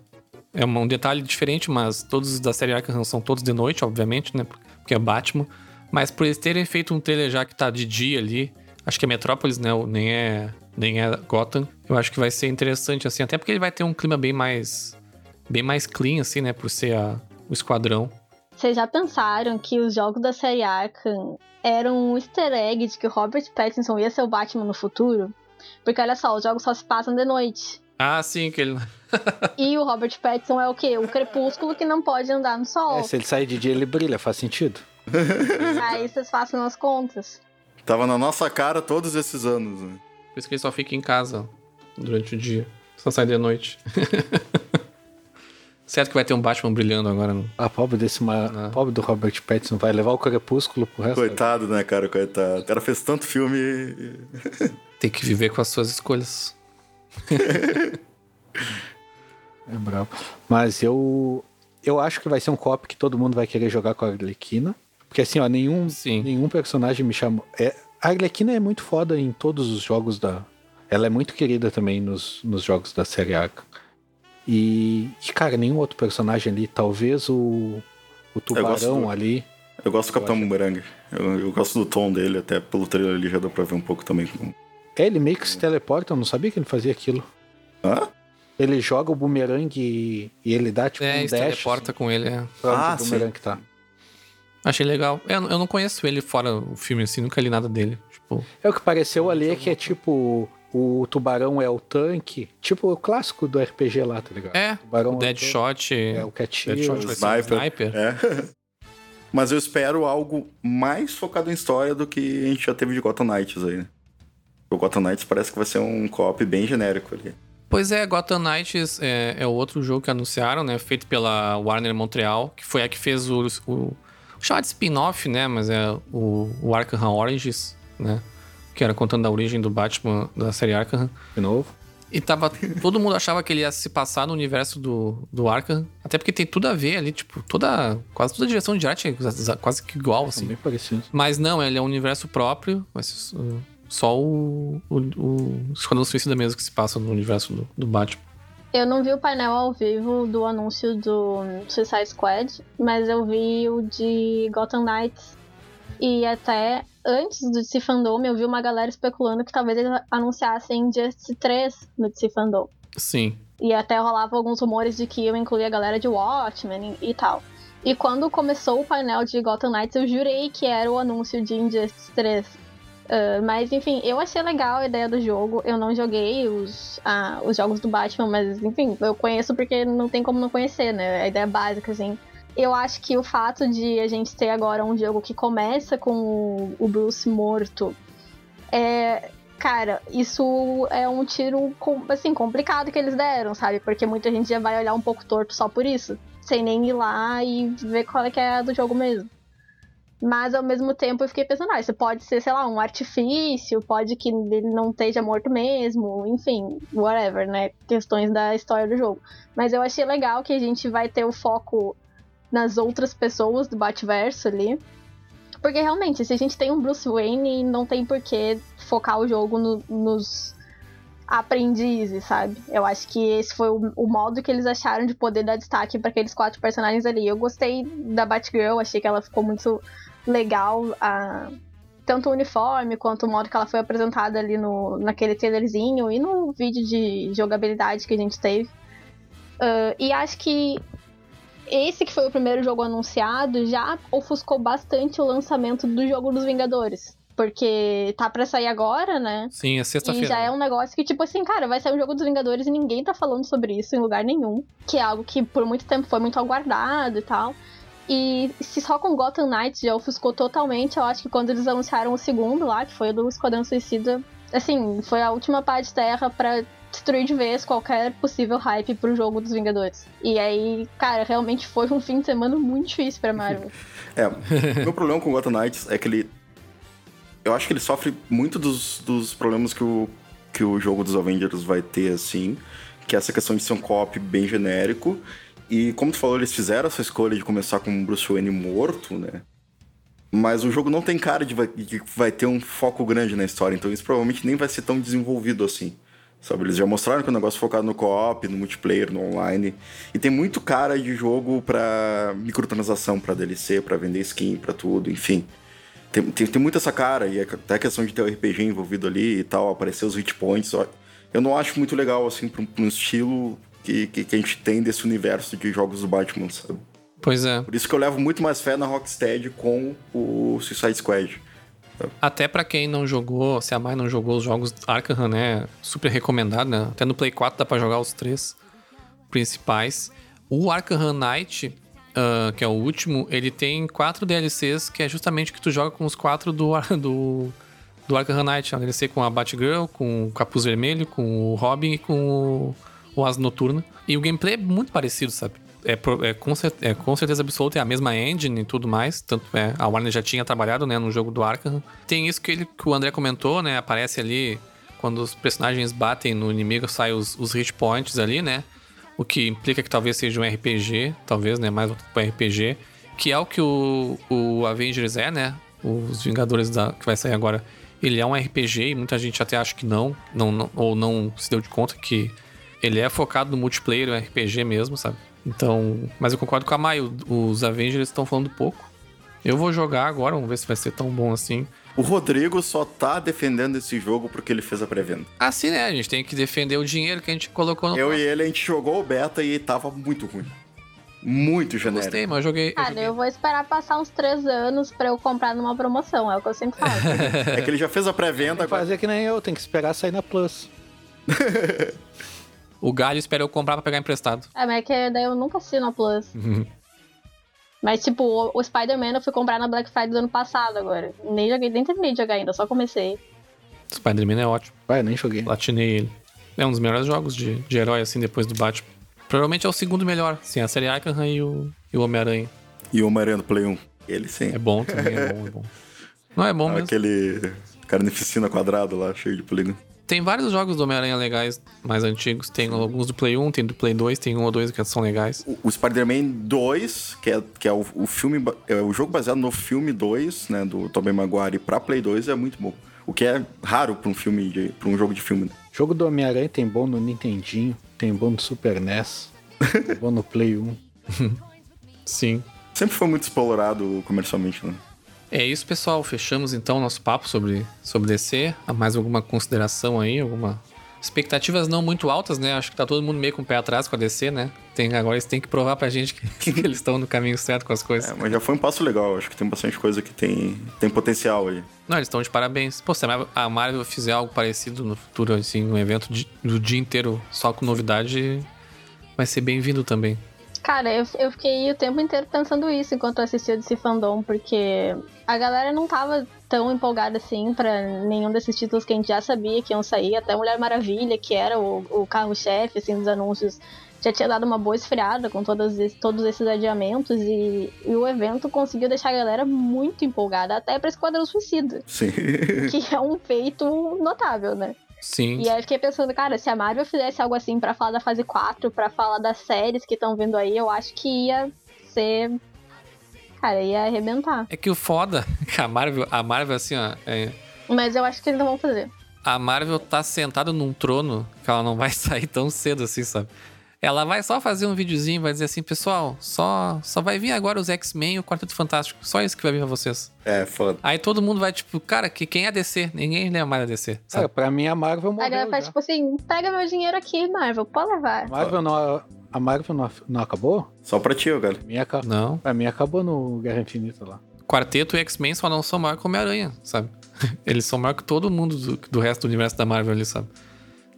é um detalhe diferente, mas todos os da série Arkham são todos de noite, obviamente, né? Porque é Batman. Mas por eles terem feito um trailer já que tá de dia ali, acho que é Metrópolis, né? Nem é, nem é Gotham. Eu acho que vai ser interessante, assim, até porque ele vai ter um clima bem mais. bem mais clean, assim, né? Por ser a- o esquadrão. Vocês já pensaram que os jogos da série Arkham eram um easter egg de que o Robert Pattinson ia ser o Batman no futuro? Porque olha só, os jogos só se passam de noite. Ah, sim, que ele. E o Robert Pattinson é o quê? O crepúsculo que não pode andar no sol. É, se ele sair de dia, ele brilha, faz sentido. Aí vocês façam as contas. Tava na nossa cara todos esses anos. né? Por isso que ele só fica em casa durante o dia. Só sai de noite. Certo que vai ter um Batman brilhando agora. No... A pobre desse ma... Ah. pobre do Robert Pattinson vai levar o crepúsculo pro resto. Coitado, né, cara? Coitado. O cara fez tanto filme. Tem que viver com as suas escolhas. É brabo. Mas eu eu acho que vai ser um cop que todo mundo vai querer jogar com a Arlequina. Porque assim, ó, nenhum, Sim. nenhum personagem me chamou. É, a Arlequina é muito foda em todos os jogos da. Ela é muito querida também nos, nos jogos da série Arkham. E, e, cara, nenhum outro personagem ali, talvez o, o tubarão gosto do- ali. Eu gosto do Capitão Boomerang. Eu, eu gosto do tom dele, até pelo trailer ali já dá pra ver um pouco também. É, ele meio que se teleporta, eu não sabia que ele fazia aquilo. Hã? Ele joga o boomerang e, e ele dá tipo é, um se dash. teleporta com ele. É. assim, Ah, o boomerang sim. tá. Achei legal. Eu, eu não conheço ele fora o filme, assim, nunca li nada dele. Tipo, É o que pareceu ali é que é tipo. O tubarão é o tanque. Tipo o clássico do RPG lá, tá ligado? é, tubarão o é o Deadshot. É o que atira. Deadshot vai ser um Sniper. sniper. É. Mas eu espero algo mais focado em história do que a gente já teve de Gotham Knights aí, né? O Gotham Knights parece que vai ser um co-op bem genérico ali. Pois é, Gotham Knights é, é o outro jogo que anunciaram, né? Feito pela Warner Montreal, que foi a que fez o. o chamado de spin-off, né? Mas é o, o Arkham Origins, né? Que era contando a origem do Batman da série Arkham. De novo. E tava. Todo mundo achava que ele ia se passar no universo do, do Arkham. Até porque tem tudo a ver ali, tipo, toda. Quase toda a direção de arte é quase que igual, assim. bem parecidos. Mas não, ele é um universo próprio. Ser uh, só o, o, o Esquadrão Suicida mesmo que se passa no universo do, do Batman. Eu não vi o painel ao vivo do anúncio do Suicide Squad, mas eu vi o de Gotham Knights. E até antes do DC Fandom, eu vi uma galera especulando que talvez eles anunciassem Justice 3 no DC Fandom. Sim. E até rolava alguns rumores de que iam incluir a galera de Watchmen e, e tal. E quando começou o painel de Gotham Knights, eu jurei que era o anúncio de Injustice 3. Ah, mas enfim, eu achei legal a ideia do jogo. Eu não joguei os, ah, os jogos do Batman, mas enfim, eu conheço porque não tem como não conhecer, né? A ideia básica, assim. Eu acho que o fato de a gente ter agora um jogo que começa com o, Bruce morto é. Cara, isso é um tiro assim, complicado que eles deram, sabe? Porque muita gente já vai olhar um pouco torto só por isso. Sem nem ir lá e ver qual é que é a do jogo mesmo. Mas ao mesmo tempo eu fiquei pensando, ah, isso pode ser, sei lá, um artifício, pode que ele não esteja morto mesmo, enfim, whatever, né? Questões da história do jogo. Mas eu achei legal que a gente vai ter o foco nas outras pessoas do Batverso ali. Porque realmente, se a gente tem um Bruce Wayne, não tem por que focar o jogo no- nos aprendizes, sabe? Eu acho que esse foi o, o modo que eles acharam de poder dar destaque para aqueles quatro personagens ali. Eu gostei da Batgirl, achei que ela ficou muito legal, a, tanto o uniforme quanto o modo que ela foi apresentada ali no, naquele trailerzinho e no vídeo de jogabilidade que a gente teve. Ah, e acho que esse que foi o primeiro jogo anunciado já ofuscou bastante o lançamento do jogo dos Vingadores. Porque tá pra sair agora, né? Sim, é E sexta-feira. já é um negócio que, tipo assim, cara, vai sair um jogo dos Vingadores e ninguém tá falando sobre isso em lugar nenhum. Que é algo que por muito tempo foi muito aguardado e tal. E se só com Gotham Knights já ofuscou totalmente, eu acho que quando eles anunciaram o segundo lá, que foi o do Esquadrão Suicida, assim, foi a última pá de terra pra destruir de vez qualquer possível hype pro jogo dos Vingadores. E aí, cara, realmente foi um fim de semana muito difícil pra Marvel. É, meu problema com Gotham Knights é que ele. Eu acho que ele sofre muito dos, dos problemas que o, que o jogo dos Avengers vai ter, assim. Que é essa questão de ser um co-op bem genérico. E como tu falou, eles fizeram essa escolha de começar com o Bruce Wayne morto, né? Mas o jogo não tem cara de vai, de que vai ter um foco grande na história, então isso provavelmente nem vai ser tão desenvolvido assim. Sabe, eles já mostraram que o negócio é focado no co-op, no multiplayer, no online. E tem muito cara de jogo pra microtransação, pra DLC, pra vender skin, pra tudo, enfim. Tem, tem, tem muito essa cara, e até a questão de ter o RPG envolvido ali e tal, aparecer os hit points. ó. Eu não acho muito legal, assim, pra um, pra um estilo que, que, que a gente tem desse universo de jogos do Batman, sabe? Pois é. Por isso que eu levo muito mais fé na Rocksteady com o Suicide Squad. Até pra quem não jogou, se a Mai não jogou os jogos Arkham, né? Super recomendado, né? Até no Play 4 dá pra jogar os três principais. O Arkham Knight, ah, que é o último, ele tem quatro DLCs, que é justamente que tu joga com os quatro do, do, do Arkham Knight. A DLC com a Batgirl, com o Capuz Vermelho, com o Robin e com o, o Asa Noturna. E o gameplay é muito parecido, sabe? É, é com, é com certeza absoluta, é a mesma engine e tudo mais. Tanto é, a Warner já tinha trabalhado, né, no jogo do Arkham. Tem isso que, ele, que o André comentou, né? Aparece ali quando os personagens batem no inimigo, saem os, os hit points ali, né? O que implica que talvez seja um RPG, talvez, né? Mais para RPG. Que é o que o, o Avengers é, né? Os Vingadores da, que vai sair agora. Ele é um RPG e muita gente até acha que não, não, não- ou não se deu de conta que ele é focado no multiplayer, um RPG mesmo, sabe? Então, mas eu concordo com a Mai, os Avengers estão falando pouco. Eu vou jogar agora, vamos ver se vai ser tão bom assim. O Rodrigo só tá defendendo esse jogo porque ele fez a pré-venda. Assim, né? A gente tem que defender o dinheiro que a gente colocou no. Eu e ele, a gente jogou o beta e tava muito ruim. Muito genérico. Gostei, mas eu joguei. eu Cara, joguei. eu vou esperar passar uns três anos pra eu comprar numa promoção, é o que eu sempre falo. É que ele já fez a pré-venda, agora... fazer que nem eu, tem que esperar sair na Plus. O galho espera eu comprar pra pegar emprestado. é, mas é que daí eu nunca assino a Plus. Mas, tipo, o, o Spider-Man eu fui comprar na Black Friday do ano passado agora. Nem joguei, nem terminei de jogar ainda, só comecei. Spider-Man é ótimo. Vai, eu nem joguei. Platinei ele. É um dos melhores jogos de, de herói, assim, depois do Batman. Provavelmente é o segundo melhor. Sim, a série Arkham e o, e o Homem-Aranha. E o Homem-Aranha do Play 1. Ele sim. É bom também, é bom, é bom. Não é bom mesmo. Aquele carnificina quadrado lá, cheio de polígono. Tem vários jogos do Homem-Aranha legais, mais antigos. Tem alguns do Play 1, tem do Play 2, tem um ou dois que são legais. O, o Spider-Man 2, que é, que é o, o filme, é o jogo baseado no filme 2, né, do Tobey Maguire pra Play 2 é muito bom. O que é raro pra um filme, de, pra um jogo de filme. né? Jogo do Homem-Aranha tem bom no Nintendinho, tem bom no Super NES, tem bom no Play 1. Sim. Sempre foi muito explorado comercialmente, né? É isso, pessoal. Fechamos então nosso papo sobre, sobre DC. Há mais alguma consideração aí? Alguma. Expectativas não muito altas, né? Acho que tá todo mundo meio com o pé atrás com a DC, né? Tem, agora eles têm que provar pra gente que, que eles estão no caminho certo com as coisas. É, mas já foi um passo legal. Acho que tem bastante coisa que tem, tem potencial aí. Não, eles estão de parabéns. Pô, se a Marvel- fizer algo parecido no futuro, assim, um evento de- do dia inteiro só com novidade, vai ser bem-vindo também. Cara, eu, eu fiquei o tempo inteiro pensando isso enquanto eu assistia desse fandom, porque a galera não tava tão empolgada assim pra nenhum desses títulos que a gente já sabia que iam sair. Até Mulher Maravilha, que era o, o carro-chefe assim, dos anúncios, já tinha dado uma boa esfriada com todos, esses- todos esses adiamentos e, e o evento conseguiu deixar a galera muito empolgada, até pra Esquadrão Suicida, Sim. que é um feito notável, né? Sim. E aí eu fiquei pensando, cara, se a Marvel fizesse algo assim pra falar da fase 4, pra falar das séries que estão vindo aí, eu acho que ia ser. Cara, ia arrebentar. É que o foda, que a Marvel, a Marvel, assim, ó, é- Mas eu acho que eles não vão fazer. a Marvel tá sentada num trono que ela não vai sair tão cedo assim, sabe? Ela vai só fazer um videozinho, vai dizer assim, pessoal, só, só vai vir agora os X-Men e o Quarteto Fantástico. Só isso que vai vir pra vocês. É, foda. Aí todo mundo vai, tipo, cara, que quem é DC? Ninguém lembra mais da DC, Cara, sabe? pra mim a Marvel Aí a galera morreu faz já. tipo assim: pega meu dinheiro aqui, Marvel, pode levar. A Marvel não, a Marvel não, não acabou? Só pra ti, cara. Mim, aca- Não. pra mim acabou no Guerra Infinita lá. Quarteto e X-Men só não são maior que Homem-Aranha, sabe? Eles são maior que todo mundo do, do resto do universo da Marvel ali, sabe?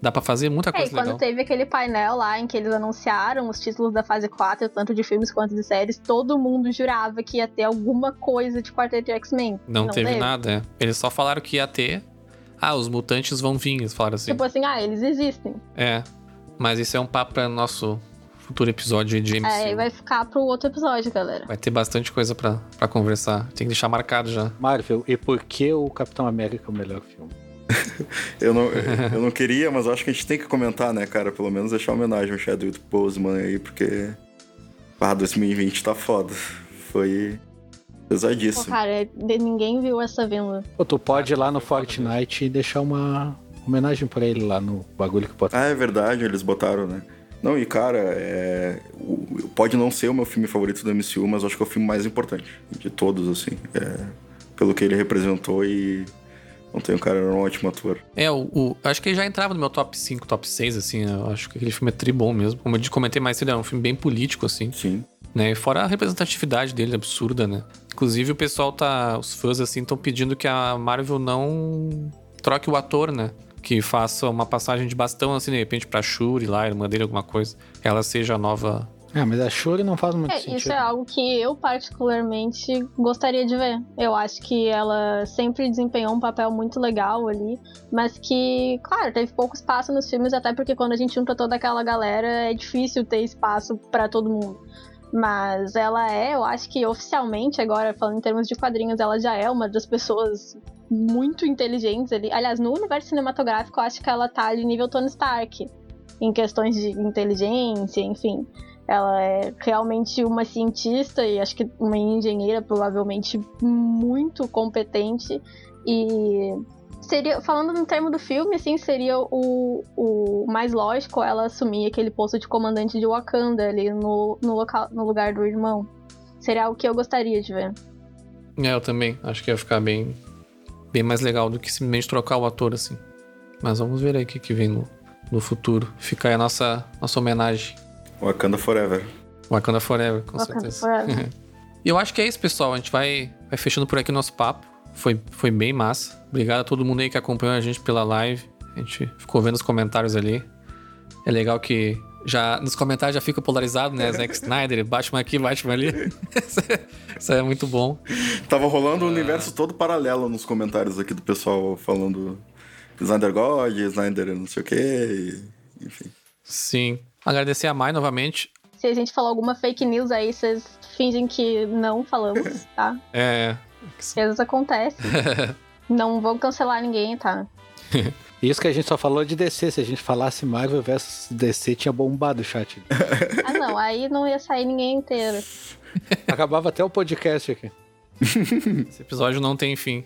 Dá pra fazer muita É, coisa e quando legal. teve aquele painel lá em que eles anunciaram os títulos da fase 4, tanto de filmes quanto de séries, todo mundo jurava que ia ter alguma coisa de Quarteto X-Men. Não, teve, nada, é. Eles só falaram que ia ter. Ah, os mutantes vão vir, eles falaram assim. Tipo assim, ah, eles existem. É. Mas isso é um papo para nosso futuro episódio de MCU. É, e vai ficar pro outro episódio, galera. Vai ter bastante coisa pra pra conversar. Tem que deixar marcado já. Marvel, e por que o Capitão América é o melhor filme? Eu não, eu não queria, mas eu acho que a gente tem que comentar, né, cara? Pelo menos deixar uma homenagem ao Chadwick Boseman aí, porque. Ah, 2020 tá foda. Foi Pô, pesadíssimo. cara, de- ninguém viu essa vindo. Pô, tu pode ir lá no Fortnite e deixar uma homenagem pra ele lá no bagulho que pode. Ah, é verdade, eles botaram, né? Não, e cara, é... pode não ser o meu filme favorito do MCU, mas eu acho que é o filme mais importante de todos, assim. É... Pelo que ele representou e. Não tem o cara, era um ótimo ator. É, o, o- acho que ele já entrava no meu top 5, top 6, assim. Eu acho que aquele filme é tri bom mesmo. Como eu comentei mais cedo, é um filme bem político, assim. Sim. né? E fora a representatividade dele, absurda, né? Inclusive o pessoal tá. Os fãs assim estão pedindo que a Marvel não troque o ator, né? Que faça uma passagem de bastão, assim, de repente, pra Shuri lá, irmã dele, alguma coisa. Ela seja a nova Ah, mas a Shuri não faz muito É, sentido. isso é algo que eu particularmente gostaria de ver. Eu acho que ela sempre desempenhou um papel muito legal ali, mas que, claro, teve pouco espaço nos filmes, até porque quando a gente junta toda aquela galera é difícil ter espaço pra todo mundo. Mas ela é, eu acho que oficialmente, agora falando em termos de quadrinhos, ela já é uma das pessoas muito inteligentes ali. Aliás, no universo cinematográfico, eu acho que ela tá ali nível Tony Stark, em questões de inteligência, enfim. Ela é realmente uma cientista e acho que uma engenheira provavelmente muito competente e seria falando no termo do filme assim seria o, o mais lógico ela assumir aquele posto de comandante de Wakanda ali no, no, local, no lugar do irmão seria algo que eu gostaria de ver É, eu também. Acho que ia ficar bem, bem mais legal do que simplesmente trocar o ator assim. Mas vamos ver aí o que, que vem no, no futuro. Fica aí a nossa, nossa homenagem. Wakanda Forever. Wakanda Forever, com Wakanda certeza. Forever. E eu acho que é isso, pessoal. A gente vai, vai fechando por aqui o nosso papo. Foi, foi bem massa. Obrigado a todo mundo aí que acompanhou a gente pela live. A gente ficou vendo os comentários ali. É legal que já nos comentários já fica polarizado, né? Zack Snyder, Batman aqui, Batman ali. Isso é- é muito bom. Tava rolando um universo todo paralelo nos comentários aqui do pessoal falando Snyder God, Snyder não sei o que, enfim. Sim. Agradecer a Mai novamente. se a gente falou alguma fake news aí vocês fingem que não falamos tá É. às vezes acontece não vou cancelar ninguém tá Isso que a gente só falou de DC. Se a gente falasse Marvel vs DC, tinha bombado o chat. ah não aí não ia sair ninguém inteiro Acabava até o podcast aqui. Esse episódio não tem fim.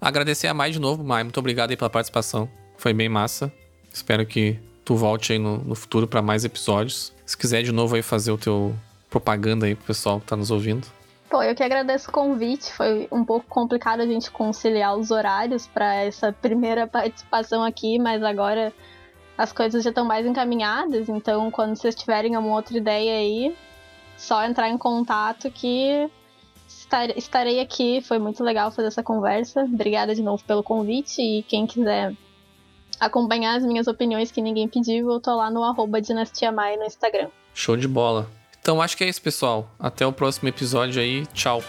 Agradecer a Mai de novo, Mai. Muito obrigado aí pela participação. Foi bem massa. Espero que tu volte aí no, no futuro para mais episódios. Se quiser de novo aí fazer o teu propaganda aí pro pessoal que tá nos ouvindo. Pô, eu que agradeço o convite. Foi um pouco complicado a gente conciliar os horários para essa primeira participação aqui, mas agora as coisas já estão mais encaminhadas. Então, quando vocês tiverem uma outra ideia aí, só entrar em contato que estar- estarei aqui. Foi muito legal fazer essa conversa. Obrigada de novo pelo convite e quem quiser acompanhar as minhas opiniões que ninguém pediu, eu tô lá no arroba Dinastia no Instagram. Show de bola. Então acho que é isso, pessoal. Até o próximo episódio aí. Tchau.